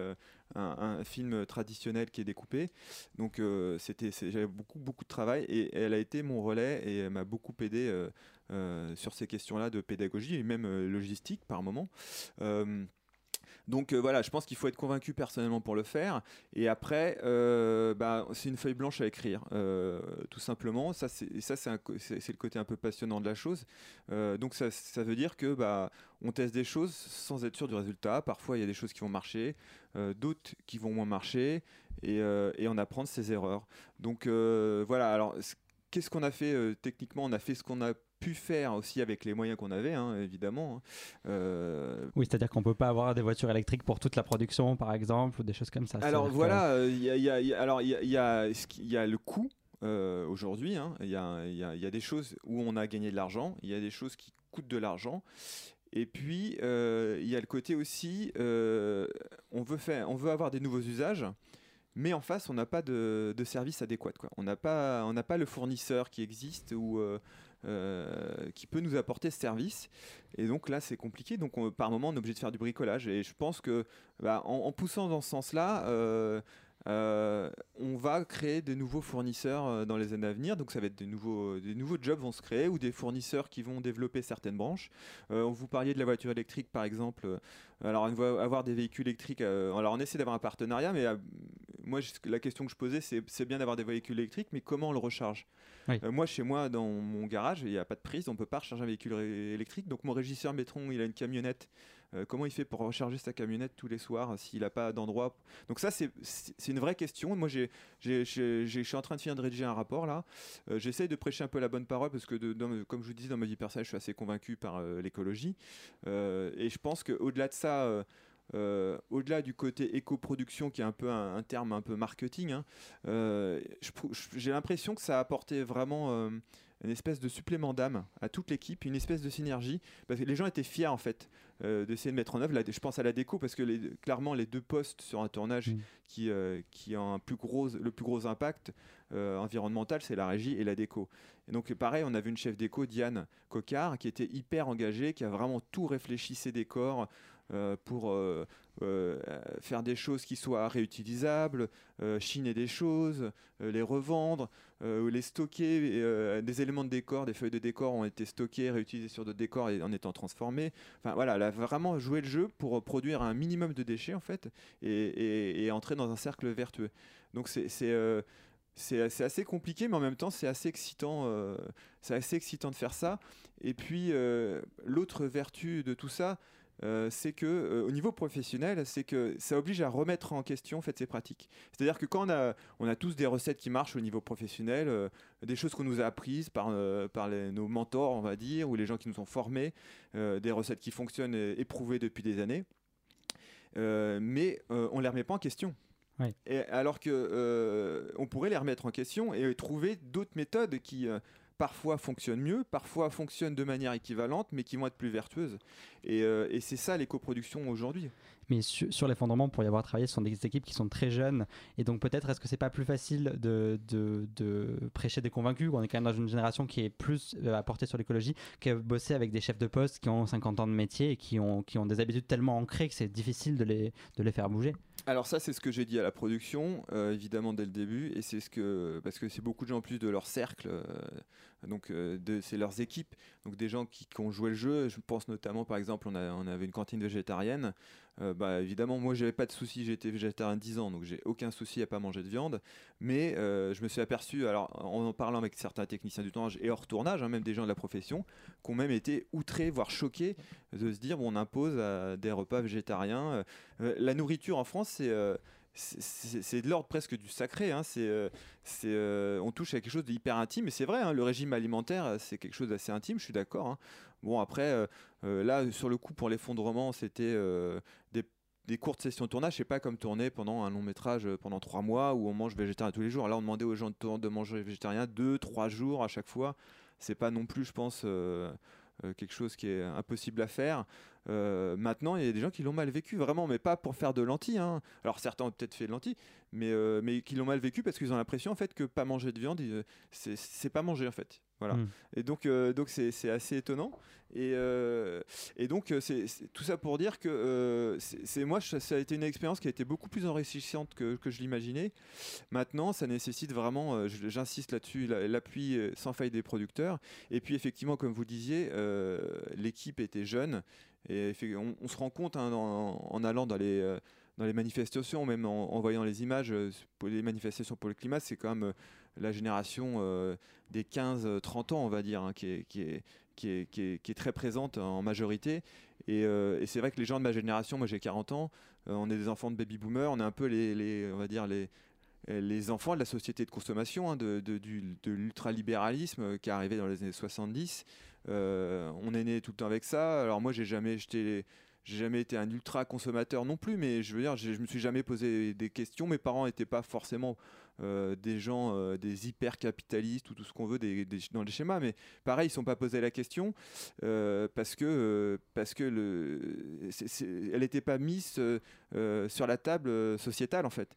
un, film traditionnel qui est découpé. Donc c'était, j'avais beaucoup, beaucoup de travail, et, elle a été mon relais et elle m'a beaucoup aidé. sur ces questions-là de pédagogie et même logistique par moment. Donc euh, voilà, je pense qu'il faut être convaincu personnellement pour le faire. Et après, euh, bah, c'est une feuille blanche à écrire, euh, tout simplement. Ça, c'est le côté un peu passionnant de la chose. donc ça, veut dire que bah, on teste des choses sans être sûr du résultat. Parfois, il y a des choses qui vont marcher, d'autres qui vont moins marcher, et, et on apprend de ses erreurs. Donc voilà. Alors qu'est-ce qu'on a fait techniquement? On a fait ce qu'on a pu faire aussi avec les moyens qu'on avait, hein, évidemment. Hein. Euh, oui, c'est-à-dire qu'on peut pas avoir des voitures électriques pour toute la production, par exemple, ou des choses comme ça. Alors voilà, il y, a, alors il y a, y a le coût. Euh, aujourd'hui, hein. il y, a, des choses où on a gagné de l'argent, il y a des choses qui coûtent de l'argent, et puis euh, il y a le côté aussi, on veut faire, on veut avoir des nouveaux usages, mais en face, on n'a pas de, service adéquat. Quoi. On n'a pas, on pas le fournisseur qui existe ou euh, qui peut nous apporter ce service. Et donc là, c'est compliqué. Donc par moment, on est obligé de faire du bricolage. Et je pense que bah, en, poussant dans ce sens-là, euh, euh, on va créer des nouveaux fournisseurs dans les années à venir. Donc ça va être des nouveaux, des nouveaux jobs vont se créer ou des fournisseurs qui vont développer certaines branches. on vous parliez de la voiture électrique par exemple. Alors on va avoir des véhicules électriques. alors on essaie d'avoir un partenariat, mais moi la question que je posais c'est bien d'avoir des véhicules électriques, mais comment on le recharge? Euh, moi, chez moi, dans mon garage, il n'y a pas de prise, on ne peut pas recharger un véhicule électrique. Donc mon régisseur Métron, il a une camionnette. Euh, comment il fait pour recharger sa camionnette tous les soirs s'il n'a pas d'endroit? Donc ça, c'est une vraie question. Moi, je suis en train de finir de rédiger un rapport là. Euh, j'essaye de prêcher un peu la bonne parole parce que, comme je vous disais, dans ma vie personnelle, je suis assez convaincu par l'écologie. et je pense qu'au-delà de ça, euh, au-delà du côté éco-production qui est un peu un, terme un peu marketing, hein, euh, j'ai l'impression que ça a apporté vraiment euh, une espèce de supplément d'âme à toute l'équipe, une espèce de synergie. Parce que les gens étaient fiers en fait d'essayer de mettre en œuvre. je pense à la déco parce que clairement les deux postes sur un tournage mmh. qui, qui ont un plus gros, le plus gros impact environnemental, c'est la régie et la déco. Et donc pareil, on a vu une chef déco, Diane Cocard, qui était hyper engagée, qui a vraiment tout réfléchi ses décors. Euh, pour euh, euh, faire des choses qui soient réutilisables, chiner des choses, les revendre, les stocker. des éléments de décor, des feuilles de décor ont été stockées, réutilisées sur d'autres décors et en étant transformées. Enfin voilà, a vraiment joué le jeu pour produire un minimum de déchets en fait et, entrer dans un cercle vertueux. Donc c'est c'est assez compliqué, mais en même temps, c'est assez excitant. c'est assez excitant de faire ça. Et puis, l'autre vertu de tout ça, euh, c'est que euh, au niveau professionnel, c'est que ça oblige à remettre en question en fait ces pratiques. C'est-à-dire que quand on a, on a tous des recettes qui marchent au niveau professionnel, euh, des choses qu'on nous a apprises par, par nos mentors, on va dire, ou les gens qui nous ont formés, des recettes qui fonctionnent éprouvées depuis des années, mais on les remet pas en question. Et alors que on pourrait les remettre en question et trouver d'autres méthodes qui parfois fonctionnent mieux, parfois fonctionnent de manière équivalente, mais qui vont être plus vertueuses. Et, euh, c'est ça l'éco-production aujourd'hui. Mais sur, l'effondrement, pour y avoir travaillé, ce sont des équipes qui sont très jeunes. Et donc peut-être est-ce que c'est pas plus facile de, prêcher des convaincus? On est quand même dans une génération qui est plus euh, à porter sur l'écologie que bosser avec des chefs de poste qui ont 50 ans de métier et qui ont, qui ont des habitudes tellement ancrées que c'est difficile de les, de les faire bouger. Alors ça, c'est ce que j'ai dit à la production, euh, évidemment dès le début, et c'est ce que parce que c'est beaucoup de gens en plus de leur cercle, euh, donc euh, c'est leurs équipes, donc des gens qui, ont joué le jeu. Je pense notamment, par exemple, on, a, on avait une cantine végétarienne. Euh, bah, évidemment, moi, j'avais pas de souci, j'étais végétarien 10 ans, donc j'ai aucun souci à pas manger de viande. Mais euh, je me suis aperçu, alors en, en parlant avec certains techniciens du tournage et hors tournage, hein, même des gens de la profession, qui ont même été outrés, voire choqués de se dire bon, on impose des repas végétariens. la nourriture en France, c'est de l'ordre presque du sacré. Hein. C'est, euh, euh, on touche à quelque chose d'hyper intime, et c'est vrai, hein, le régime alimentaire, c'est quelque chose d'assez intime, je suis d'accord. Bon, après, euh, là, sur le coup, pour l'effondrement, c'était des, des, courtes sessions de tournage, c'est pas comme tourner pendant un long métrage pendant trois mois où on mange végétarien tous les jours. Là, on demandait aux gens de, manger végétarien deux, trois jours à chaque fois. C'est pas non plus, je pense, quelque chose qui est impossible à faire. Euh, maintenant, il y a des gens qui l'ont mal vécu, vraiment, mais pas pour faire de lentilles. Hein. Alors certains ont peut-être fait de lentilles, mais, euh, mais qui l'ont mal vécu parce qu'ils ont l'impression en fait que pas manger de viande, euh, c'est pas manger en fait. Voilà. Hmm. Et donc, donc c'est assez étonnant. Et, et donc, c'est tout ça pour dire que c'est moi, ça a été une expérience qui a été beaucoup plus enrichissante que, que je l'imaginais. Maintenant, ça nécessite vraiment, j'insiste là-dessus, l'appui sans faille des producteurs. Et puis, effectivement, comme vous disiez, l'équipe était jeune. Et on, se rend compte hein, en, allant dans les, euh, dans les manifestations, même en, voyant les images, euh, les manifestations pour le climat, c'est quand même euh, la génération des 15-30 ans, on va dire, hein, qui, est, qui, est, qui, est, qui, est, très présente en majorité. Et, c'est vrai que les gens de ma génération, moi j'ai 40 ans, on est des enfants de baby boomers, on est un peu les, les on va dire les, les enfants de la société de consommation, hein, de, de, de l'ultralibéralisme qui est arrivé dans les années 70. Euh, on est né tout le temps avec ça. Alors moi, j'ai jamais jamais été un ultra consommateur non plus, mais je veux dire, je, je me suis jamais posé des questions. Mes parents n'étaient pas forcément euh, des gens, euh, des hyper capitalistes ou tout ce qu'on veut dans les schémas, mais pareil, ils ne sont pas posés la question euh, parce que parce que le, elle n'était pas mise sur la table sociétale en fait.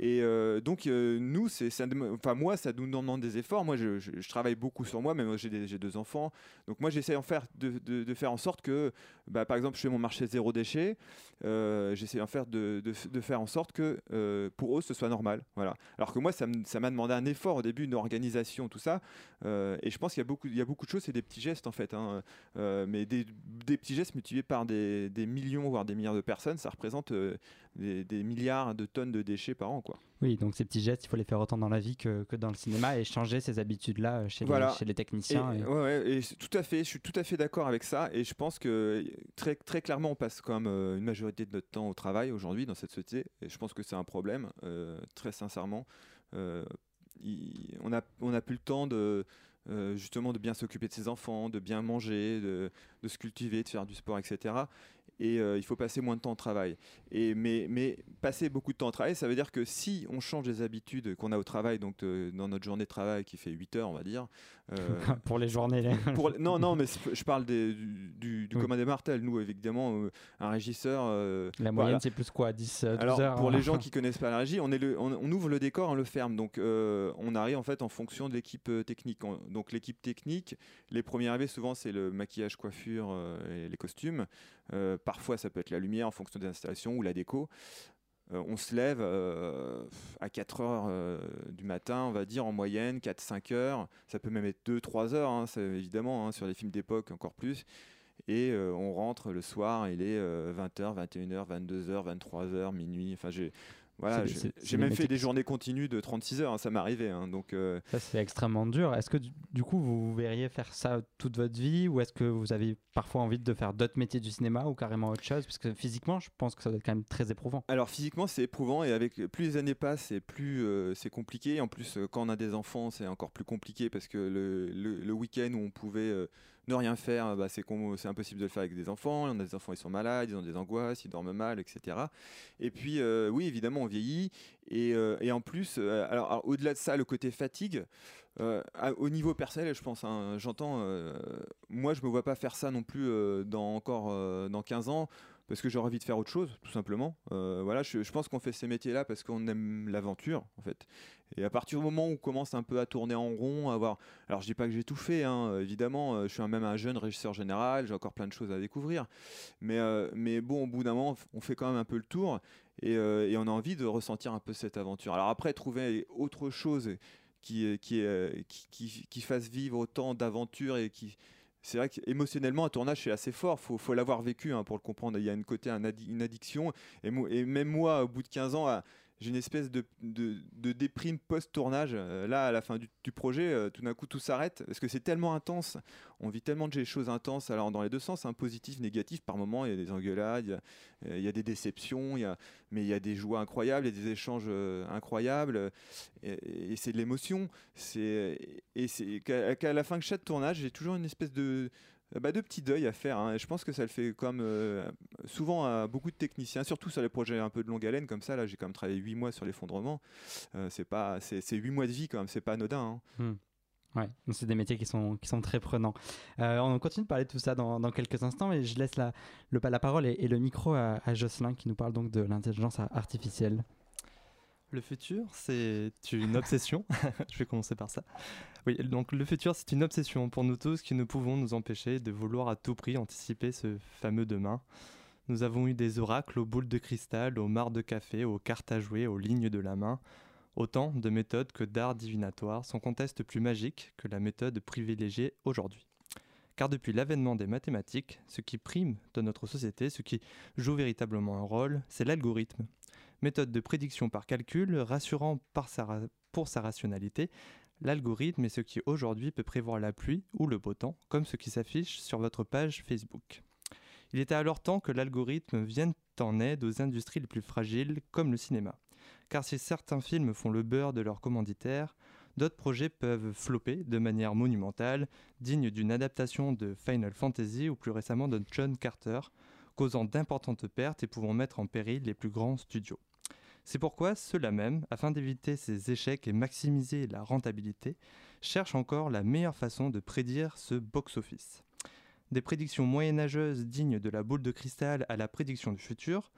Et donc nous, c'est, enfin moi, ça nous demande des efforts. Moi, je, travaille beaucoup sur moi, mais j'ai, deux enfants, donc moi j'essaie en faire de, de, faire en sorte que, bah, par exemple, je fais mon marché zéro déchet, j'essaie en faire de, de, faire en sorte que pour eux ce soit normal. Voilà. Alors moi, ça m'a demandé un effort au début, une organisation, tout ça. Euh, et je pense qu'il y, a beaucoup, il y a beaucoup de choses, c'est des petits gestes en fait. Hein. Euh, mais des, petits gestes multipliés par des, millions, voire des milliards de personnes, ça représente euh, des, milliards de tonnes de déchets par an. Quoi. Oui, donc ces petits gestes, il faut les faire autant dans la vie que, que dans le cinéma et changer ces habitudes-là chez, les, chez les techniciens. Et, Ouais, et tout à fait, je suis tout à fait d'accord avec ça. Et je pense que très, très clairement, on passe quand même une majorité de notre temps au travail aujourd'hui dans cette société. Et je pense que c'est un problème, très sincèrement. Euh, on n'a on a plus le temps de, euh, justement de bien s'occuper de ses enfants, de bien manger, de, de, se cultiver, de faire du sport, etc et euh, il faut passer moins de temps au travail. Et, mais, mais passer beaucoup de temps au travail, ça veut dire que si on change les habitudes qu'on a au travail, donc euh, dans notre journée de travail qui fait 8 heures, on va dire. Euh, pour les journées. Pour, non, non, mais je parle des, du, du commun des martels. Nous, évidemment, un régisseur. la moyenne, c'est plus quoi 10, 12 Alors, heures Pour les gens qui connaissent pas la régie, on, est le, on, ouvre le décor, on le ferme. Donc, on arrive en fait en fonction de l'équipe technique. donc, l'équipe technique, les premiers arrivés, souvent, c'est le maquillage, coiffure et les costumes. Euh, parfois, ça peut être la lumière en fonction des installations ou la déco. Euh, on se lève euh, à 4 heures du matin, on va dire en moyenne, 4-5 heures. Ça peut même être 2-3 heures, hein, évidemment, hein, sur les films d'époque encore plus. Et on rentre le soir, il est 20h, 21h, 22h, 23h, minuit. Enfin, j'ai voilà, j'ai même fait des journées continues de 36 heures, hein, ça m'est arrivé. Hein, donc, euh, Ça, c'est extrêmement dur. Est-ce que du, coup, vous verriez faire ça toute votre vie ou est-ce que vous avez parfois envie de faire d'autres métiers du cinéma ou carrément autre chose? Parce que physiquement, je pense que ça doit être quand même très éprouvant. Alors, physiquement, c'est éprouvant et avec plus les années passent, et plus euh, c'est compliqué. En plus, euh, quand on a des enfants, c'est encore plus compliqué parce que le, le, week-end où on pouvait ne rien faire, bah, c'est impossible de le faire avec des enfants. On a des enfants, ils sont malades, ils ont des angoisses, ils dorment mal, etc. Et puis, oui, évidemment, on vieillit. Et, et en plus, alors, au-delà de ça, le côté fatigue, au niveau personnel, je pense, hein, j'entends, moi je me vois pas faire ça non plus dans encore dans 15 ans parce que j'ai envie de faire autre chose, tout simplement. Euh, voilà, je, pense qu'on fait ces métiers-là parce qu'on aime l'aventure, en fait. Et à partir du moment où on commence un peu à tourner en rond, à avoir... Alors, je dis pas que j'ai tout fait, hein, évidemment. Euh, je suis même un jeune régisseur général, j'ai encore plein de choses à découvrir. Mais, euh, mais bon, au bout d'un moment, on fait quand même un peu le tour et, on a envie de ressentir un peu cette aventure. Alors après, trouver autre chose qui, qui fasse vivre autant d'aventures et qui c'est vrai qu'émotionnellement, un tournage, c'est assez fort. Il faut, l'avoir vécu hein, pour le comprendre. Il y a une côté, une addiction. Et, et, même moi, au bout de 15 ans, j'ai une espèce de, de, déprime post-tournage. Euh, là, à la fin du, projet, euh, tout d'un coup, tout s'arrête parce que c'est tellement intense. On vit tellement de choses intenses, alors dans les deux sens, un hein, positif, négatif. Par moments, il y a des engueulades, il y a, des déceptions, y a, mais il y a des joies incroyables, il y a des échanges euh, incroyables, et, c'est de l'émotion. Et c'est qu'à la fin de chaque tournage, j'ai toujours une espèce de euh, bah, de petits deuils à faire. Hein. Je pense que ça le fait comme euh, souvent à beaucoup de techniciens, surtout sur les projets un peu de longue haleine comme ça. Là, j'ai quand même travaillé 8 mois sur l'effondrement. Euh, c'est pas, c'est, 8 mois de vie quand même, c'est pas anodin. Hein. Hmm. Ouais, c'est des métiers qui sont, qui sont très prenants. on continue de parler de tout ça dans, quelques instants, mais je laisse la, la parole et, le micro à, à, Jocelyn qui nous parle donc de l'intelligence artificielle. Le futur, c'est une obsession. je vais commencer par ça. Oui, donc le futur, c'est une obsession pour nous tous qui ne pouvons nous empêcher de vouloir à tout prix anticiper ce fameux demain. Nous avons eu des oracles aux boules de cristal, aux mares de café, aux cartes à jouer, aux lignes de la main. Autant de méthodes que d'arts divinatoires sont contestes plus magiques que la méthode privilégiée aujourd'hui. Car depuis l'avènement des mathématiques, ce qui prime dans notre société, ce qui joue véritablement un rôle, c'est l'algorithme. Méthode de prédiction par calcul, rassurant pour sa rationalité, L'algorithme est ce qui aujourd'hui peut prévoir la pluie ou le beau temps, comme ce qui s'affiche sur votre page Facebook. Il était alors temps que l'algorithme vienne en aide aux industries les plus fragiles, comme le cinéma. Car si certains films font le beurre de leurs commanditaires, d'autres projets peuvent flopper de manière monumentale, digne d'une adaptation de Final Fantasy ou plus récemment de John Carter, causant d'importantes pertes et pouvant mettre en péril les plus grands studios. C'est pourquoi ceux-là même, afin d'éviter ces échecs et maximiser la rentabilité, cherchent encore la meilleure façon de prédire ce box-office. Des prédictions moyenâgeuses dignes de la boule de cristal à la prédiction du futur,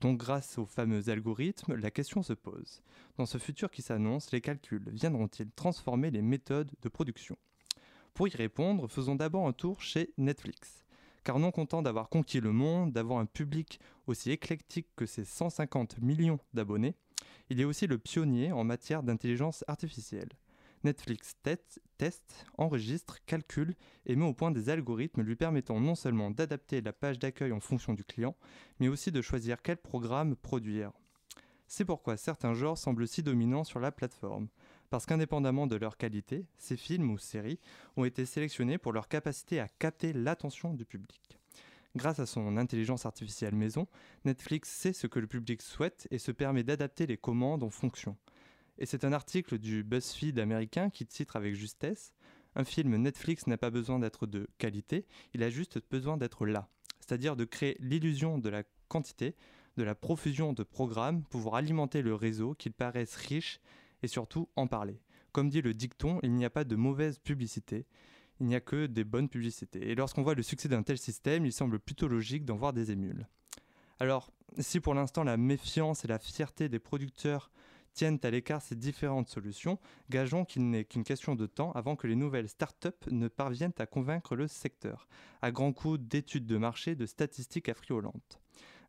dont grâce aux fameux algorithmes, la question se pose. Dans ce futur qui s'annonce, les calculs viendront-ils transformer les méthodes de production? Pour y répondre, faisons d'abord un tour chez Netflix car non content d'avoir conquis le monde, d'avoir un public aussi éclectique que ses 150 millions d'abonnés, il est aussi le pionnier en matière d'intelligence artificielle. Netflix teste, enregistre, calcule et met au point des algorithmes lui permettant non seulement d'adapter la page d'accueil en fonction du client, mais aussi de choisir quel programme produire. C'est pourquoi certains genres semblent si dominants sur la plateforme parce qu'indépendamment de leur qualité, ces films ou séries ont été sélectionnés pour leur capacité à capter l'attention du public. Grâce à son intelligence artificielle maison, Netflix sait ce que le public souhaite et se permet d'adapter les commandes en fonction. Et c'est un article du BuzzFeed américain qui titre avec justesse Un film Netflix n'a pas besoin d'être de qualité, il a juste besoin d'être là, c'est-à-dire de créer l'illusion de la quantité, de la profusion de programmes, pouvoir alimenter le réseau, qu'ils paraissent riches et surtout en parler. Comme dit le dicton, il n'y a pas de mauvaise publicité, il n'y a que des bonnes publicités. Et lorsqu'on voit le succès d'un tel système, il semble plutôt logique d'en voir des émules. Alors, si pour l'instant la méfiance et la fierté des producteurs tiennent à l'écart ces différentes solutions, gageons qu'il n'est qu'une question de temps avant que les nouvelles start-up ne parviennent à convaincre le secteur, à grands coups d'études de marché, de statistiques affriolantes.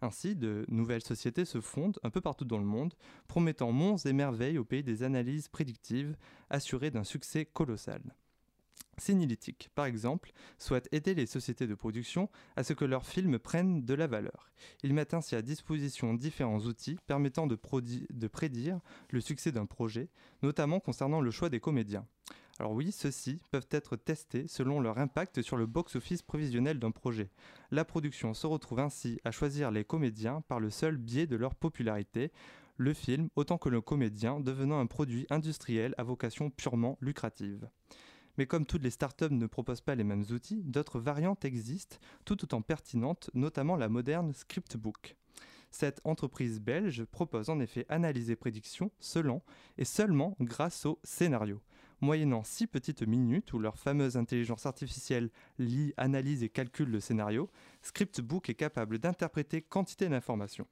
Ainsi, de nouvelles sociétés se fondent un peu partout dans le monde, promettant monts et merveilles au pays des analyses prédictives, assurées d'un succès colossal. Signilytic, par exemple, souhaite aider les sociétés de production à ce que leurs films prennent de la valeur. Ils mettent ainsi à disposition différents outils permettant de prédire le succès d'un projet, notamment concernant le choix des comédiens. Alors oui, ceux-ci peuvent être testés selon leur impact sur le box-office prévisionnel d'un projet. La production se retrouve ainsi à choisir les comédiens par le seul biais de leur popularité, le film autant que le comédien devenant un produit industriel à vocation purement lucrative. Mais comme toutes les startups ne proposent pas les mêmes outils, d'autres variantes existent, tout autant pertinentes, notamment la moderne Scriptbook. Cette entreprise belge propose en effet analyse et prédiction selon et seulement grâce au scénario. Moyennant six petites minutes où leur fameuse intelligence artificielle lit, analyse et calcule le scénario, Scriptbook est capable d'interpréter quantité d'informations.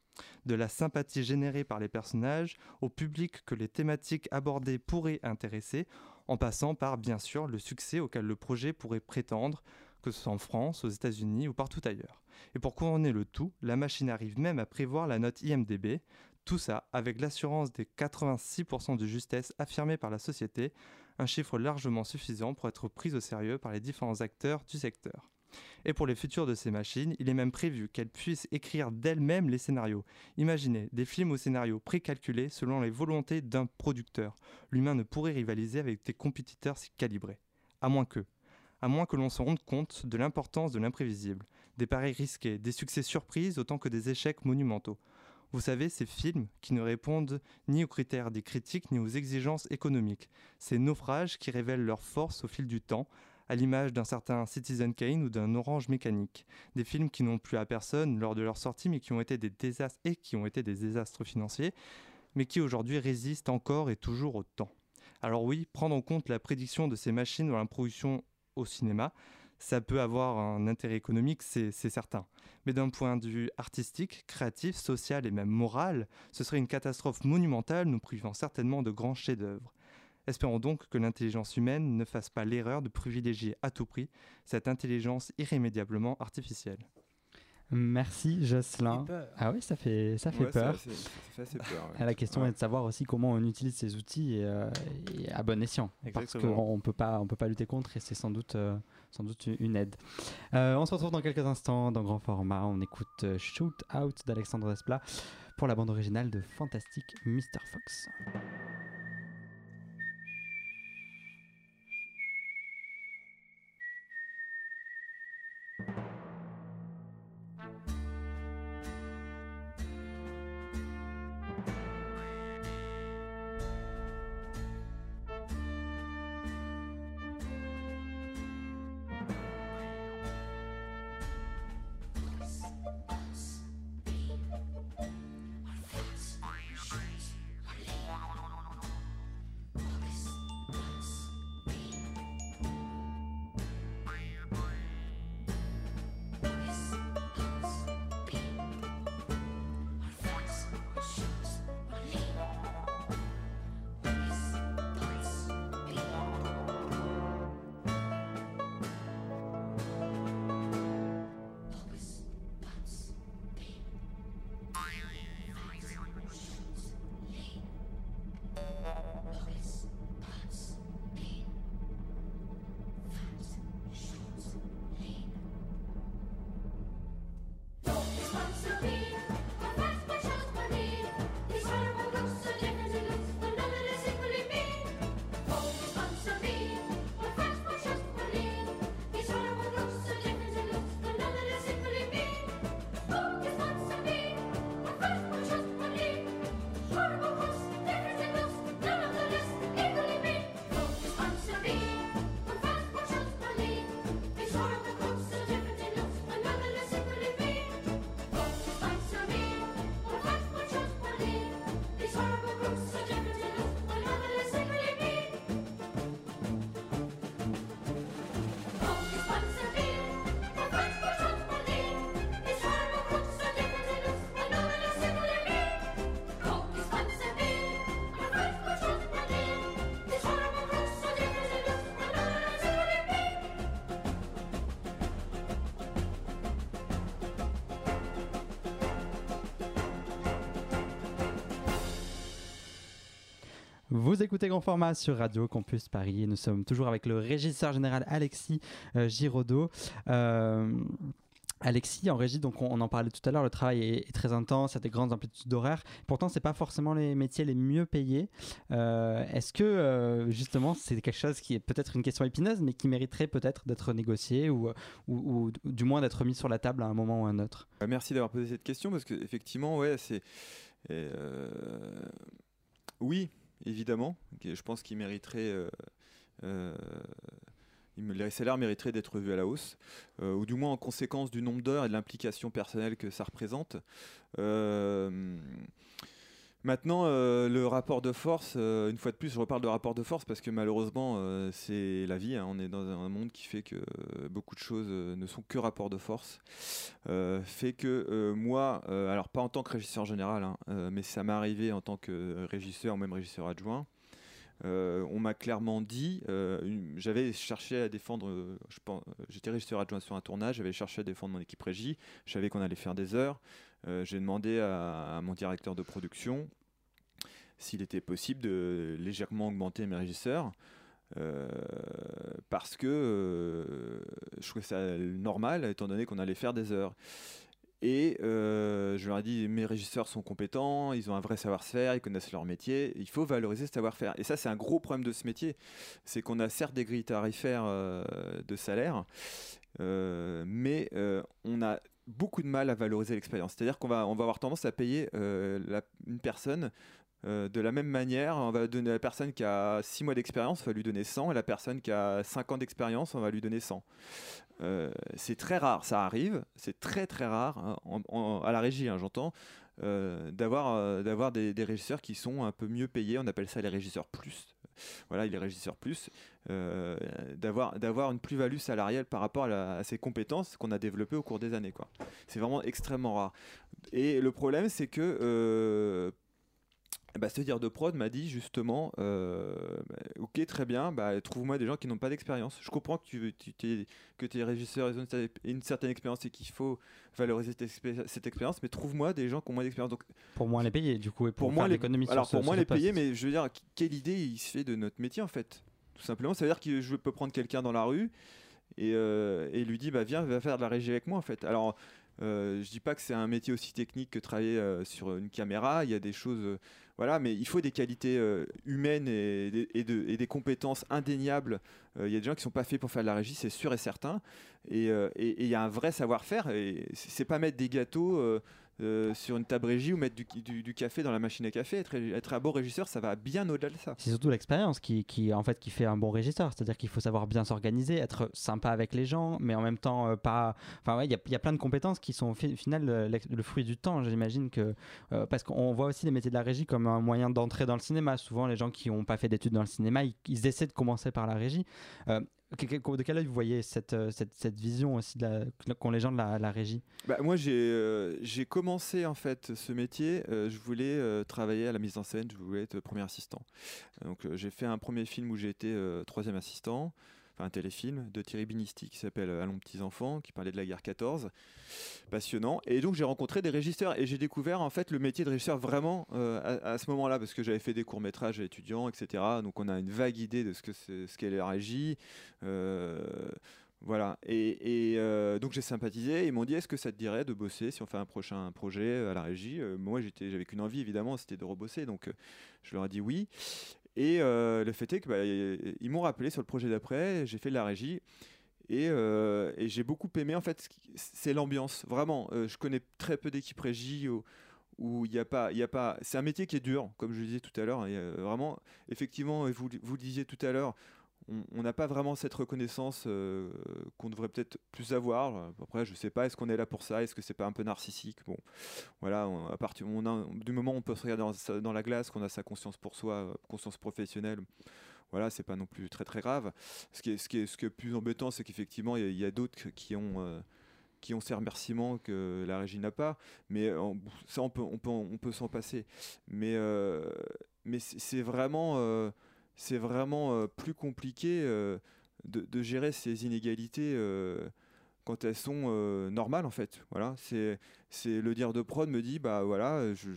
De la sympathie générée par les personnages au public que les thématiques abordées pourraient intéresser, en passant par bien sûr le succès auquel le projet pourrait prétendre, que ce soit en France, aux États-Unis ou partout ailleurs. Et pour couronner le tout, la machine arrive même à prévoir la note IMDB, tout ça avec l'assurance des 86% de justesse affirmée par la société, un chiffre largement suffisant pour être pris au sérieux par les différents acteurs du secteur. Et pour les futurs de ces machines, il est même prévu qu'elles puissent écrire d'elles-mêmes les scénarios. Imaginez des films au scénario précalculés selon les volontés d'un producteur. L'humain ne pourrait rivaliser avec des compétiteurs si calibrés. À moins que. À moins que l'on se rende compte de l'importance de l'imprévisible, des paris risqués, des succès surprises autant que des échecs monumentaux. Vous savez, ces films qui ne répondent ni aux critères des critiques ni aux exigences économiques. Ces naufrages qui révèlent leur force au fil du temps, à l'image d'un certain Citizen Kane ou d'un Orange Mécanique. Des films qui n'ont plu à personne lors de leur sortie, mais qui ont été des désastres et qui ont été des désastres financiers, mais qui aujourd'hui résistent encore et toujours au temps. Alors oui, prendre en compte la prédiction de ces machines dans la production au cinéma, ça peut avoir un intérêt économique, c'est certain. Mais d'un point de vue artistique, créatif, social et même moral, ce serait une catastrophe monumentale nous privant certainement de grands chefs-d'œuvre. Espérons donc que l'intelligence humaine ne fasse pas l'erreur de privilégier à tout prix cette intelligence irrémédiablement artificielle. Merci Jocelyn. Ah oui, ça fait, ça fait peur. Ça, fait assez peur La question est de savoir aussi comment on utilise ces outils et, euh, à bon escient. Parce qu'on ne peut pas lutter contre et c'est sans doute, euh, sans doute une aide. Euh, on se retrouve dans quelques instants dans grand format. On écoute Shoot Out d'Alexandre Desplat pour la bande originale de Fantastic Mr. Fox. Vous écoutez Grand Format sur Radio Campus Paris et nous sommes toujours avec le régisseur général Alexis euh, Giraudot. Euh, Alexis, en régie, donc on, en parlait tout à l'heure, le travail est, très intense, il y a des grandes amplitudes d'horaire. Pourtant, c'est pas forcément les métiers les mieux payés. Euh, est-ce que justement, c'est quelque chose qui est peut-être une question épineuse, mais qui mériterait peut-être d'être négocié ou, ou, du moins d'être mis sur la table à un moment ou à un autre? Merci d'avoir posé cette question parce qu'effectivement, ouais, c'est oui, évidemment. Je pense qu'il mériterait euh, euh, les salaires mériteraient d'être revus à la hausse, ou du moins en conséquence du nombre d'heures et de l'implication personnelle que ça représente. Maintenant, euh, le rapport de force, euh, une fois de plus, je reparle de rapport de force parce que malheureusement, euh, c'est la vie. Hein. on est dans un monde qui fait que beaucoup de choses ne sont que rapport de force. fait que moi, alors pas en tant que régisseur général, hein, mais ça m'est arrivé en tant que régisseur, même régisseur adjoint. on m'a clairement dit, j'avais cherché à défendre, j'étais régisseur adjoint sur un tournage, j'avais cherché à défendre mon équipe régie, je savais qu'on allait faire des heures. Euh, j'ai demandé à, mon directeur de production s'il était possible de légèrement augmenter mes régisseurs. Euh, parce que euh, je trouvais ça normal étant donné qu'on allait faire des heures. Et je leur ai dit, mes régisseurs sont compétents, ils ont un vrai savoir-faire, ils connaissent leur métier, il faut valoriser ce savoir-faire. Et ça, c'est un gros problème de ce métier, c'est qu'on a certes des grilles tarifaires de salaire, mais on a beaucoup de mal à valoriser l'expérience. C'est-à-dire qu'on va, on va avoir tendance à payer euh, une personne euh, de la même manière. On va donner à la personne qui a 6 mois d'expérience, on va lui donner 100, et la personne qui a 5 ans d'expérience, on va lui donner 100. Euh, c'est très rare, ça arrive, c'est très très rare, hein, à la régie, hein, j'entends, d'avoir d'avoir des, des, régisseurs qui sont un peu mieux payés, on appelle ça les régisseurs plus voilà, il est régisseur plus, euh, d'avoir une plus-value salariale par rapport à, ses compétences qu'on a développées au cours des années. C'est vraiment extrêmement rare. Et le problème, c'est que euh, bah, dire de prod m'a dit justement euh, ok très bien bah, trouve-moi des gens qui n'ont pas d'expérience. Je comprends que tu, tu que tes régisseurs ils ont une certaine expérience et qu'il faut valoriser cette expérience mais trouve-moi des gens qui ont moins d'expérience. Donc pour moins les payer du coup et pour, moi l'économie alors pour moi les payer mais je veux dire quelle idée il se fait de notre métier en fait tout simplement. Ça veut dire que je peux prendre quelqu'un dans la rue et, euh, et lui dit bah viens va faire de la régie avec moi en fait. Alors euh, je dis pas que c'est un métier aussi technique que travailler euh, sur une caméra. Il y a des choses, voilà, mais il faut des qualités humaines et, des compétences indéniables. Il y a des gens qui sont pas faits pour faire de la régie, c'est sûr et certain. Et il y a un vrai savoir-faire. Et c'est pas mettre des gâteaux euh, sur une table régie ou mettre du, café dans la machine à café. Être, être un bon régisseur, ça va bien au-delà de ça. C'est surtout l'expérience qui, qui, en fait, qui fait un bon régisseur. C'est-à-dire qu'il faut savoir bien s'organiser, être sympa avec les gens, mais en même temps euh, pas. Enfin, ouais, il y, y, a plein de compétences qui sont au final le, fruit du temps. J'imagine que. Euh, parce qu'on voit aussi les métiers de la régie comme un moyen d'entrer dans le cinéma. Souvent, les gens qui n'ont pas fait d'études dans le cinéma, ils, essaient de commencer par la régie de quel œil vous voyez cette, euh, cette, vision aussi qu'ont les gens de la, régie? Bah, Moi, euh, j'ai commencé en fait ce métier. Euh, je voulais travailler à la mise en scène, je voulais être premier assistant. Donc, j'ai fait un premier film où j'ai été troisième assistant un téléfilm de Thierry Binisti qui s'appelle Allons petits enfants, qui parlait de la guerre 14, passionnant. Et donc j'ai rencontré des régisseurs et j'ai découvert en fait le métier de régisseur vraiment euh, à, ce moment-là parce que j'avais fait des courts métrages étudiants, etc. Donc on a une vague idée de ce qu'est la régie. Euh, voilà. Et, euh, donc j'ai sympathisé. Ils m'ont dit est-ce que ça te dirait de bosser si on fait un prochain projet à la régie? Moi j'avais qu'une envie évidemment, c'était de rebosser. Donc je leur ai dit oui. Et euh, le fait est que bah, m'ont rappelé sur le projet d'après, j'ai fait de la régie. Et, euh, j'ai beaucoup aimé, en fait, c'est l'ambiance. Vraiment, euh, je connais très peu d'équipes régie où il n'y a pas. Pas c'est un métier qui est dur, comme je le disais tout à l'heure. vraiment, effectivement, vous, vous le disiez tout à l'heure, on n'a pas vraiment cette reconnaissance euh, qu'on devrait peut-être plus avoir. Après, je sais pas, est-ce qu'on est là pour ça? Est-ce que c'est pas un peu narcissique? Bon, voilà, à partir du moment où on peut se regarder dans, la glace, qu'on a sa conscience pour soi, conscience professionnelle, voilà, c'est pas non plus très très grave. Ce qui est, ce qui est, ce plus embêtant, c'est qu'effectivement, il y, a, d'autres qui ont. Euh, qui ont ces remerciements que la régie n'a pas, mais ça on peut, on peut, on peut s'en passer. Mais, euh, mais c'est vraiment c'est vraiment euh, plus compliqué euh, de, gérer ces inégalités euh, quand elles sont normales en fait. Voilà, c'est c'est le dire de prod me dit bah voilà, je,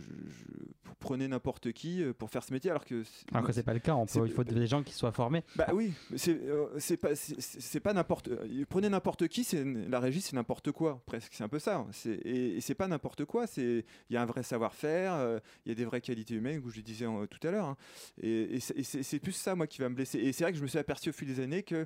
prenez n'importe qui pour faire ce métier alors que alors que c'est pas le cas. On peut, il faut des gens qui soient formés. Bah oui, c'est c'est pas c'est pas n'importe. Prenez n'importe qui, c'est la régie, c'est n'importe quoi presque. C'est un peu ça. Et, et c'est pas n'importe quoi. C'est il y a un vrai savoir-faire, il y a des vraies qualités humaines, que je disais tout à l'heure. Hein. Et, c'est plus ça moi qui va me blesser. Et c'est vrai que je me suis aperçu au fil des années que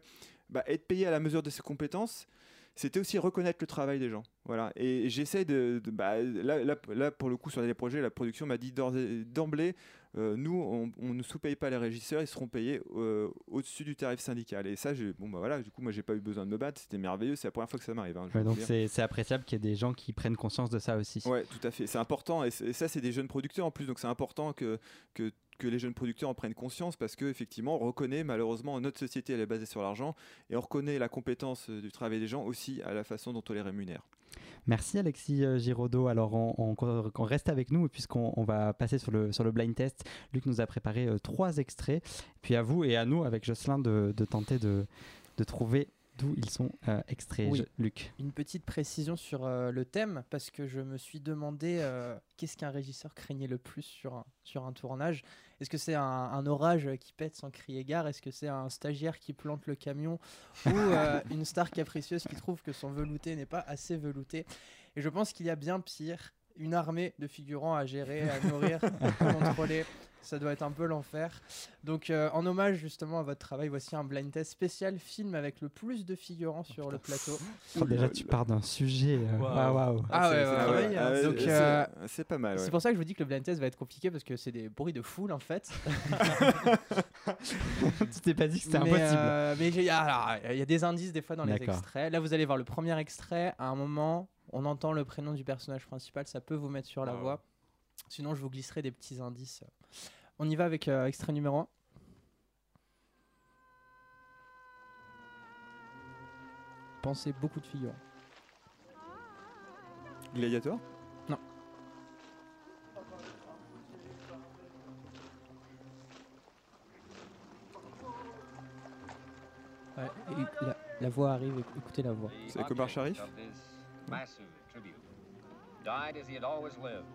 bah, être payé à la mesure de ses compétences c'était aussi reconnaître le travail des gens. Voilà. Et j'essaie de. bah, là, là, pour le coup, sur les projets, la production m'a dit d'emblée euh, nous, on, on ne sous-paye pas les régisseurs, ils seront payés euh, au-dessus du tarif syndical. Et ça, bon, bah voilà, du coup, moi, j'ai pas eu besoin de me battre, c'était merveilleux, c'est la première fois que ça m'arrive. hein, Ouais, donc c'est appréciable qu'il y ait des gens qui prennent conscience de ça aussi. Ouais, tout à fait. C'est important. Et, ça, c'est des jeunes producteurs en plus. Donc, c'est important que, que, que les jeunes producteurs en prennent conscience parce qu'effectivement, on reconnaît malheureusement notre société, elle est basée sur l'argent. Et on reconnaît la compétence euh, du travail des gens aussi à la façon dont on les rémunère. Merci Alexis euh, Giraudot. Alors on, reste avec nous puisqu'on on va passer sur le, sur le blind test. Luc nous a préparé euh, trois extraits. Puis à vous et à nous avec Jocelyn de, de tenter de, de trouver d'où ils sont euh, extraits. Oui. Je- Luc. Une petite précision sur euh, le thème, parce que je me suis demandé euh, qu'est-ce qu'un régisseur craignait le plus sur un, sur un tournage? Est-ce que c'est un, un orage qui pète sans crier gare? Est-ce que c'est un stagiaire qui plante le camion? Ou une star capricieuse qui trouve que son velouté n'est pas assez velouté Et je pense qu'il y a bien pire. Une armée de figurants à gérer, à nourrir, à contrôler. Ça doit être un peu l'enfer. Donc, euh, en hommage justement à votre travail, voici un blind test spécial film avec le plus de figurants sur le plateau. Oh, déjà tu pars d'un sujet. euh, waouh. Ah ouais, c'est- ouais, c'est- ouais. ah ouais, Donc, c'est- euh, c'est pas mal. ouais. C'est pour ça que je vous dis que le blind test va être compliqué parce que c'est des bruits de foule en fait. tu t'es pas dit que c'était mais impossible. euh, mais alors, il y a des indices des fois dans les extraits. Là, vous allez voir le premier extrait. À un moment, on entend le prénom du personnage principal. Ça peut vous mettre sur la Wow. voie. Sinon, je vous glisserai des petits indices. On y va avec euh, extrait numéro 1. Pensez beaucoup de figurants. Gladiator? Ouais, et la, la voix arrive, éc- écoutez la voix. C'est Omar Sharif? Massive tribute died as he had always lived,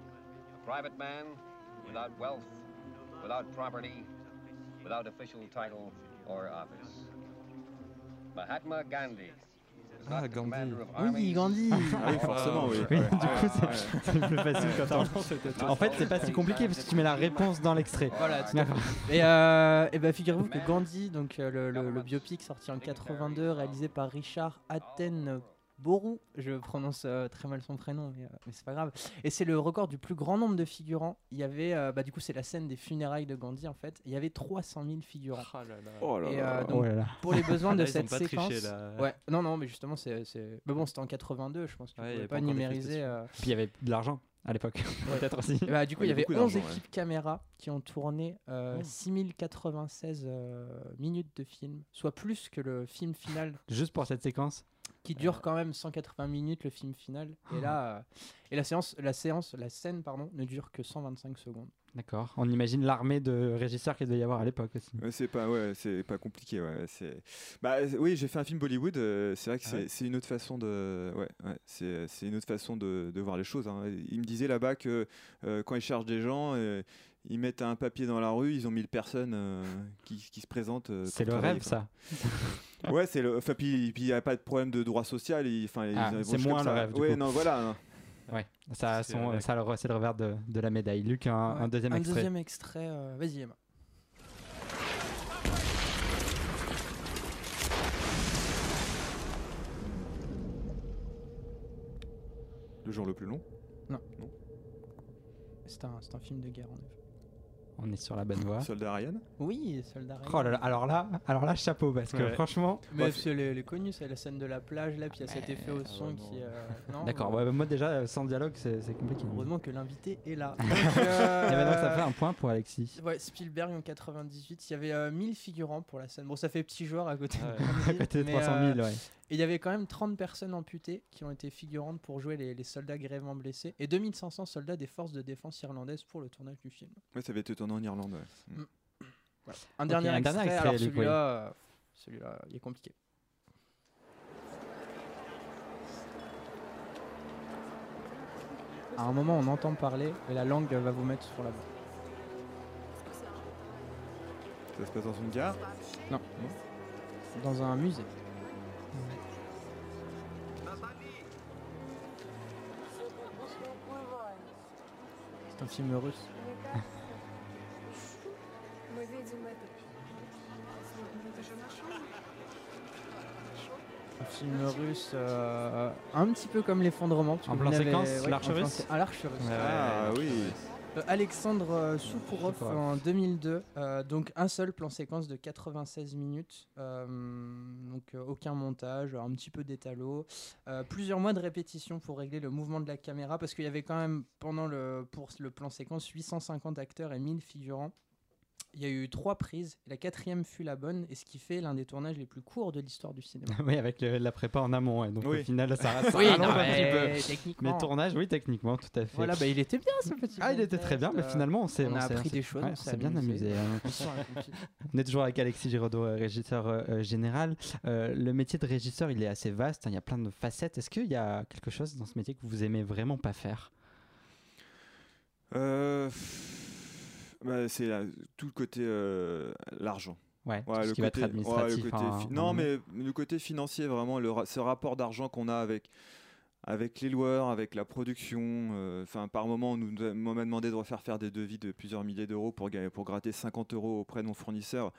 a private man without wealth, without property, without official title or office. Mahatma Gandhi Ah, Gandhi. Oui. Gandhi Ah oui, forcément, oui. Du coup, c'est- plus facile quand on... En fait, c'est pas si compliqué parce que tu mets la réponse dans l'extrait. Voilà. D'accord. Et, euh, et ben figurez-vous que Gandhi, donc euh, le, le- le biopic sorti en 82, réalisé par Richard Attenborough, je prononce euh, très mal son prénom, mais, euh, mais c'est pas grave. Et c'est le record du plus grand nombre de figurants. Il y avait, euh, bah, du coup, c'est la scène des funérailles de Gandhi en fait. Il y avait 300 000 figurants. Oh là là. Oh là Et, là. euh, donc, Oh là là. Pour les besoins de Là, ils ont cette triché, séquence. Ouais, non, non, mais justement, c'est. c'est- Mais bon, c'était en 82, je pense. Tu Ouais, pouvais avait pas numériser. euh, Puis il y avait de l'argent à l'époque. Peut-être aussi. Bah, du coup, Ouais, il y avait beaucoup 11 d'argent, ouais. équipes caméra qui ont tourné euh, Oh. 6096 euh, minutes de film, soit plus que le film final Juste pour cette séquence. Qui dure quand même 180 minutes le film final. Et là, euh, et la séance, la séance, la scène pardon, ne dure que 125 secondes. D'accord. On imagine l'armée de régisseurs qu'il devait y avoir à l'époque aussi. Ouais, c'est pas ouais, c'est pas compliqué ouais, c'est bah oui, j'ai fait un film Bollywood, euh, c'est vrai que Ah c'est une autre façon de ouais, ouais, c'est c'est une autre façon de, de voir les choses hein. Il me disait là-bas que euh, quand ils chargent des gens euh, ils mettent un papier dans la rue, ils ont 1000 personnes euh, qui, qui se présentent. euh, C'est le rêve, quoi. ça. Ouais, c'est le. Enfin, puis il n'y a pas de problème de droit social. ils- Enfin, Ah, c'est moins le rêve, du Ouais, coup. non, voilà. hein. Ouais. Ça, son- ça, le- c'est le revers de, de la médaille. Luc, un, un Ouais. deuxième un extrait. deuxième extrait. euh, Vas-y, Emma. Le jour le plus long? C'est un, c'est un film de guerre en effet. On est sur la bonne voie. Soldat Ryan. Oui, Soldat Ryan. Oh là là, alors là, alors là, chapeau, parce que Ouais. franchement. Mais les, les connus, c'est la scène de la plage là, puis il y a cet effet au son qui. non. euh, D'accord, euh, ouais, moi déjà, euh, sans dialogue, c'est compliqué. Heureusement que l'invité est là. Et maintenant, ça fait un point pour Alexis. Ouais, Spielberg en 98, il y avait euh, 1000 figurants pour la scène. Bon, ça fait petit joueur à côté. de À côté de mais, 300 euh, 000, ouais. Et il y avait quand même 30 personnes amputées qui ont été figurantes pour jouer les, les soldats grièvement blessés et 2500 soldats des forces de défense irlandaises pour le tournage du film. Ouais, ça avait été tourné en Irlande. ouais. Mm. Un dernier un extrait, alors celui-là, euh, celui-là, il est compliqué. À un moment, on entend parler et la langue va vous mettre sur la voie. Ça se passe dans une gare? Dans un musée. C'est un film russe. Un film russe, euh, un petit peu comme l'effondrement. En plan séquence, l'arche russe ah, russe. Ah oui. Euh, Alexandre euh, Soukourov en 2002. euh, donc un seul plan séquence de 96 minutes. donc aucun montage, un petit peu d'étalo. plusieurs mois de répétition pour régler le mouvement de la caméra parce qu'il y avait quand même pendant le pour le plan séquence 850 acteurs et 1000 figurants. Il y a eu trois prises. La quatrième fut la bonne, et ce qui fait l'un des tournages les plus courts de l'histoire du cinéma. oui, avec le- la prépa en amont. ouais. Donc Oui. au final, ça, ça Oui, rallonge non, un petit peu. mais Mais techniquement. tournage, oui, techniquement, tout à fait. Voilà, bah, il était bien ce petit. ah, il était très bien, mais euh, finalement, on s'est on a appris des choses, ouais, on s'est bien amusé. hein. on est toujours avec Alexis Giraudot, euh, régisseur euh, euh, général. Euh, le métier de régisseur, il est assez vaste, hein, il y a plein de facettes. Est-ce qu'il y a quelque chose dans ce métier que vous aimez vraiment pas faire? Euh, bah, c'est tout le côté euh, l'argent. Ouais, Ouais, tout ce le qui va être côté- ouais, administratif. le côté hein, en- non, mais le côté financier, vraiment, le ce rapport d'argent qu'on a avec, avec les loueurs, avec la production. euh, Enfin, par moment, on nous m'a demandé de refaire faire des devis de plusieurs milliers d'euros pour, pour gratter 50 euros auprès de mon fournisseur.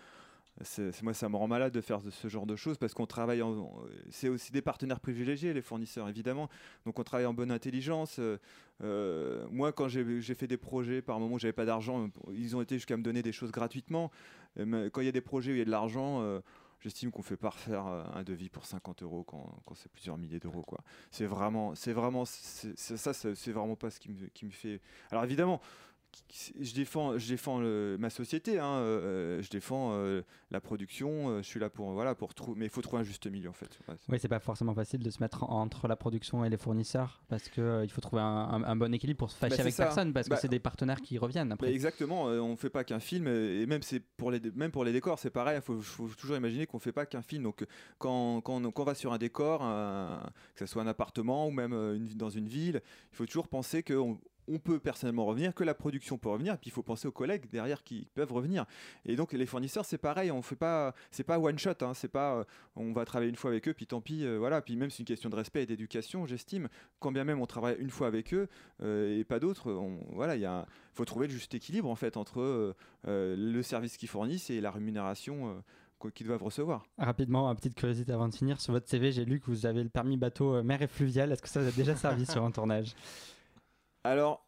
C'est, moi, ça me rend malade de faire ce genre de choses parce qu'on travaille en. C'est aussi des partenaires privilégiés, les fournisseurs, évidemment. Donc, on travaille en bonne intelligence. euh, euh, moi, quand j'ai, fait des projets, par moment, j'avais pas d'argent, ils ont été jusqu'à me donner des choses gratuitement. Quand il y a des projets où il y a de l'argent, euh, j'estime qu'on fait pas refaire un devis pour 50 euros quand, c'est plusieurs milliers d'euros. C'est vraiment, c'est vraiment, c'est- ça, c'est, vraiment pas ce qui me, fait. Alors évidemment, je défends, je défends le- ma société, hein, euh, je défends euh, la production. euh, je suis là pour, voilà, pour trouver, mais il faut trouver un juste milieu en fait. Ouais, Oui, c'est pas forcément facile de se mettre en- entre la production et les fournisseurs parce que euh, il faut trouver un, un- un bon équilibre pour se fâcher Bah, avec ça. personne parce Bah, que c'est des partenaires qui reviennent Bah, exactement, euh, on fait pas qu'un film euh, et même c'est pour les même pour les décors c'est pareil. Il faut, faut toujours imaginer qu'on fait pas qu'un film. Donc euh, quand, quand, on, quand on va sur un décor, un- que ce soit un appartement ou même euh, une- dans une ville, il faut toujours penser que on, peut personnellement revenir, que la production peut revenir, et puis il faut penser aux collègues derrière qui peuvent revenir. Et donc les fournisseurs, c'est pareil, on fait pas, c'est pas one shot, hein, c'est pas, euh, on va travailler une fois avec eux, puis tant pis, euh, voilà. Puis même c'est une question de respect et d'éducation, j'estime. Quand bien même on travaille une fois avec eux euh, et pas d'autres, voilà, il faut trouver le juste équilibre en fait entre euh, le service qu'ils fournissent et la rémunération. qu- qu'ils doivent recevoir. Rapidement, une petite curiosité avant de finir. Sur votre CV, j'ai lu que vous avez le permis bateau mer et fluvial. Est-ce que ça vous a déjà servi sur un tournage? Alors,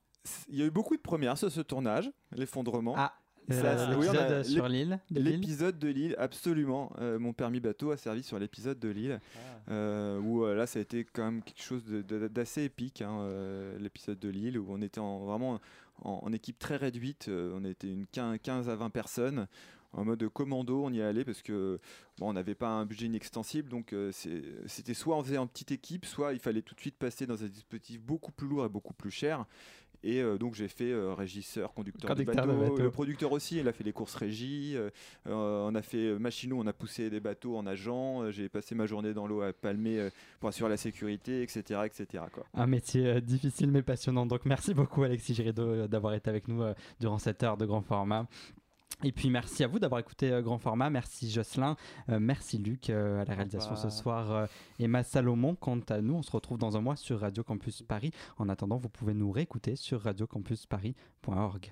il y a eu beaucoup de premières sur ce tournage, l'effondrement. Ah, Euh, oui, L'épisode sur l'île de l'île L'épisode de Lille, absolument. Euh, mon permis bateau a servi sur l'épisode de Lille, euh, où là, ça a été quand même quelque chose d'assez épique, hein, l'épisode de Lille, où on était en- vraiment en, en équipe très réduite. on était une 15, 15 à 20 personnes. En mode commando, on y allait parce que bon, on n'avait pas un budget inextensible, donc euh, c'était soit on faisait en petite équipe, soit il fallait tout de suite passer dans un dispositif beaucoup plus lourd et beaucoup plus cher. Et euh, donc j'ai fait euh, régisseur, conducteur, Conducteur de, de bateau. bateau. Le producteur aussi, il a fait les courses régies. euh, on a fait machinot, on a poussé des bateaux en nageant. euh, j'ai passé ma journée dans l'eau à palmer pour assurer la sécurité, etc. etc. quoi. Un métier difficile mais passionnant. Donc merci beaucoup Alexis Girido euh, d'avoir été avec nous durant cette heure de grand format. Et puis merci à vous d'avoir écouté euh, Grand Format, merci Jocelyn, euh, merci Luc euh, à la réalisation ce soir, Emma Salomon. Quant à nous, on se retrouve dans un mois sur Radio Campus Paris. En attendant, vous pouvez nous réécouter sur radiocampusparis.org.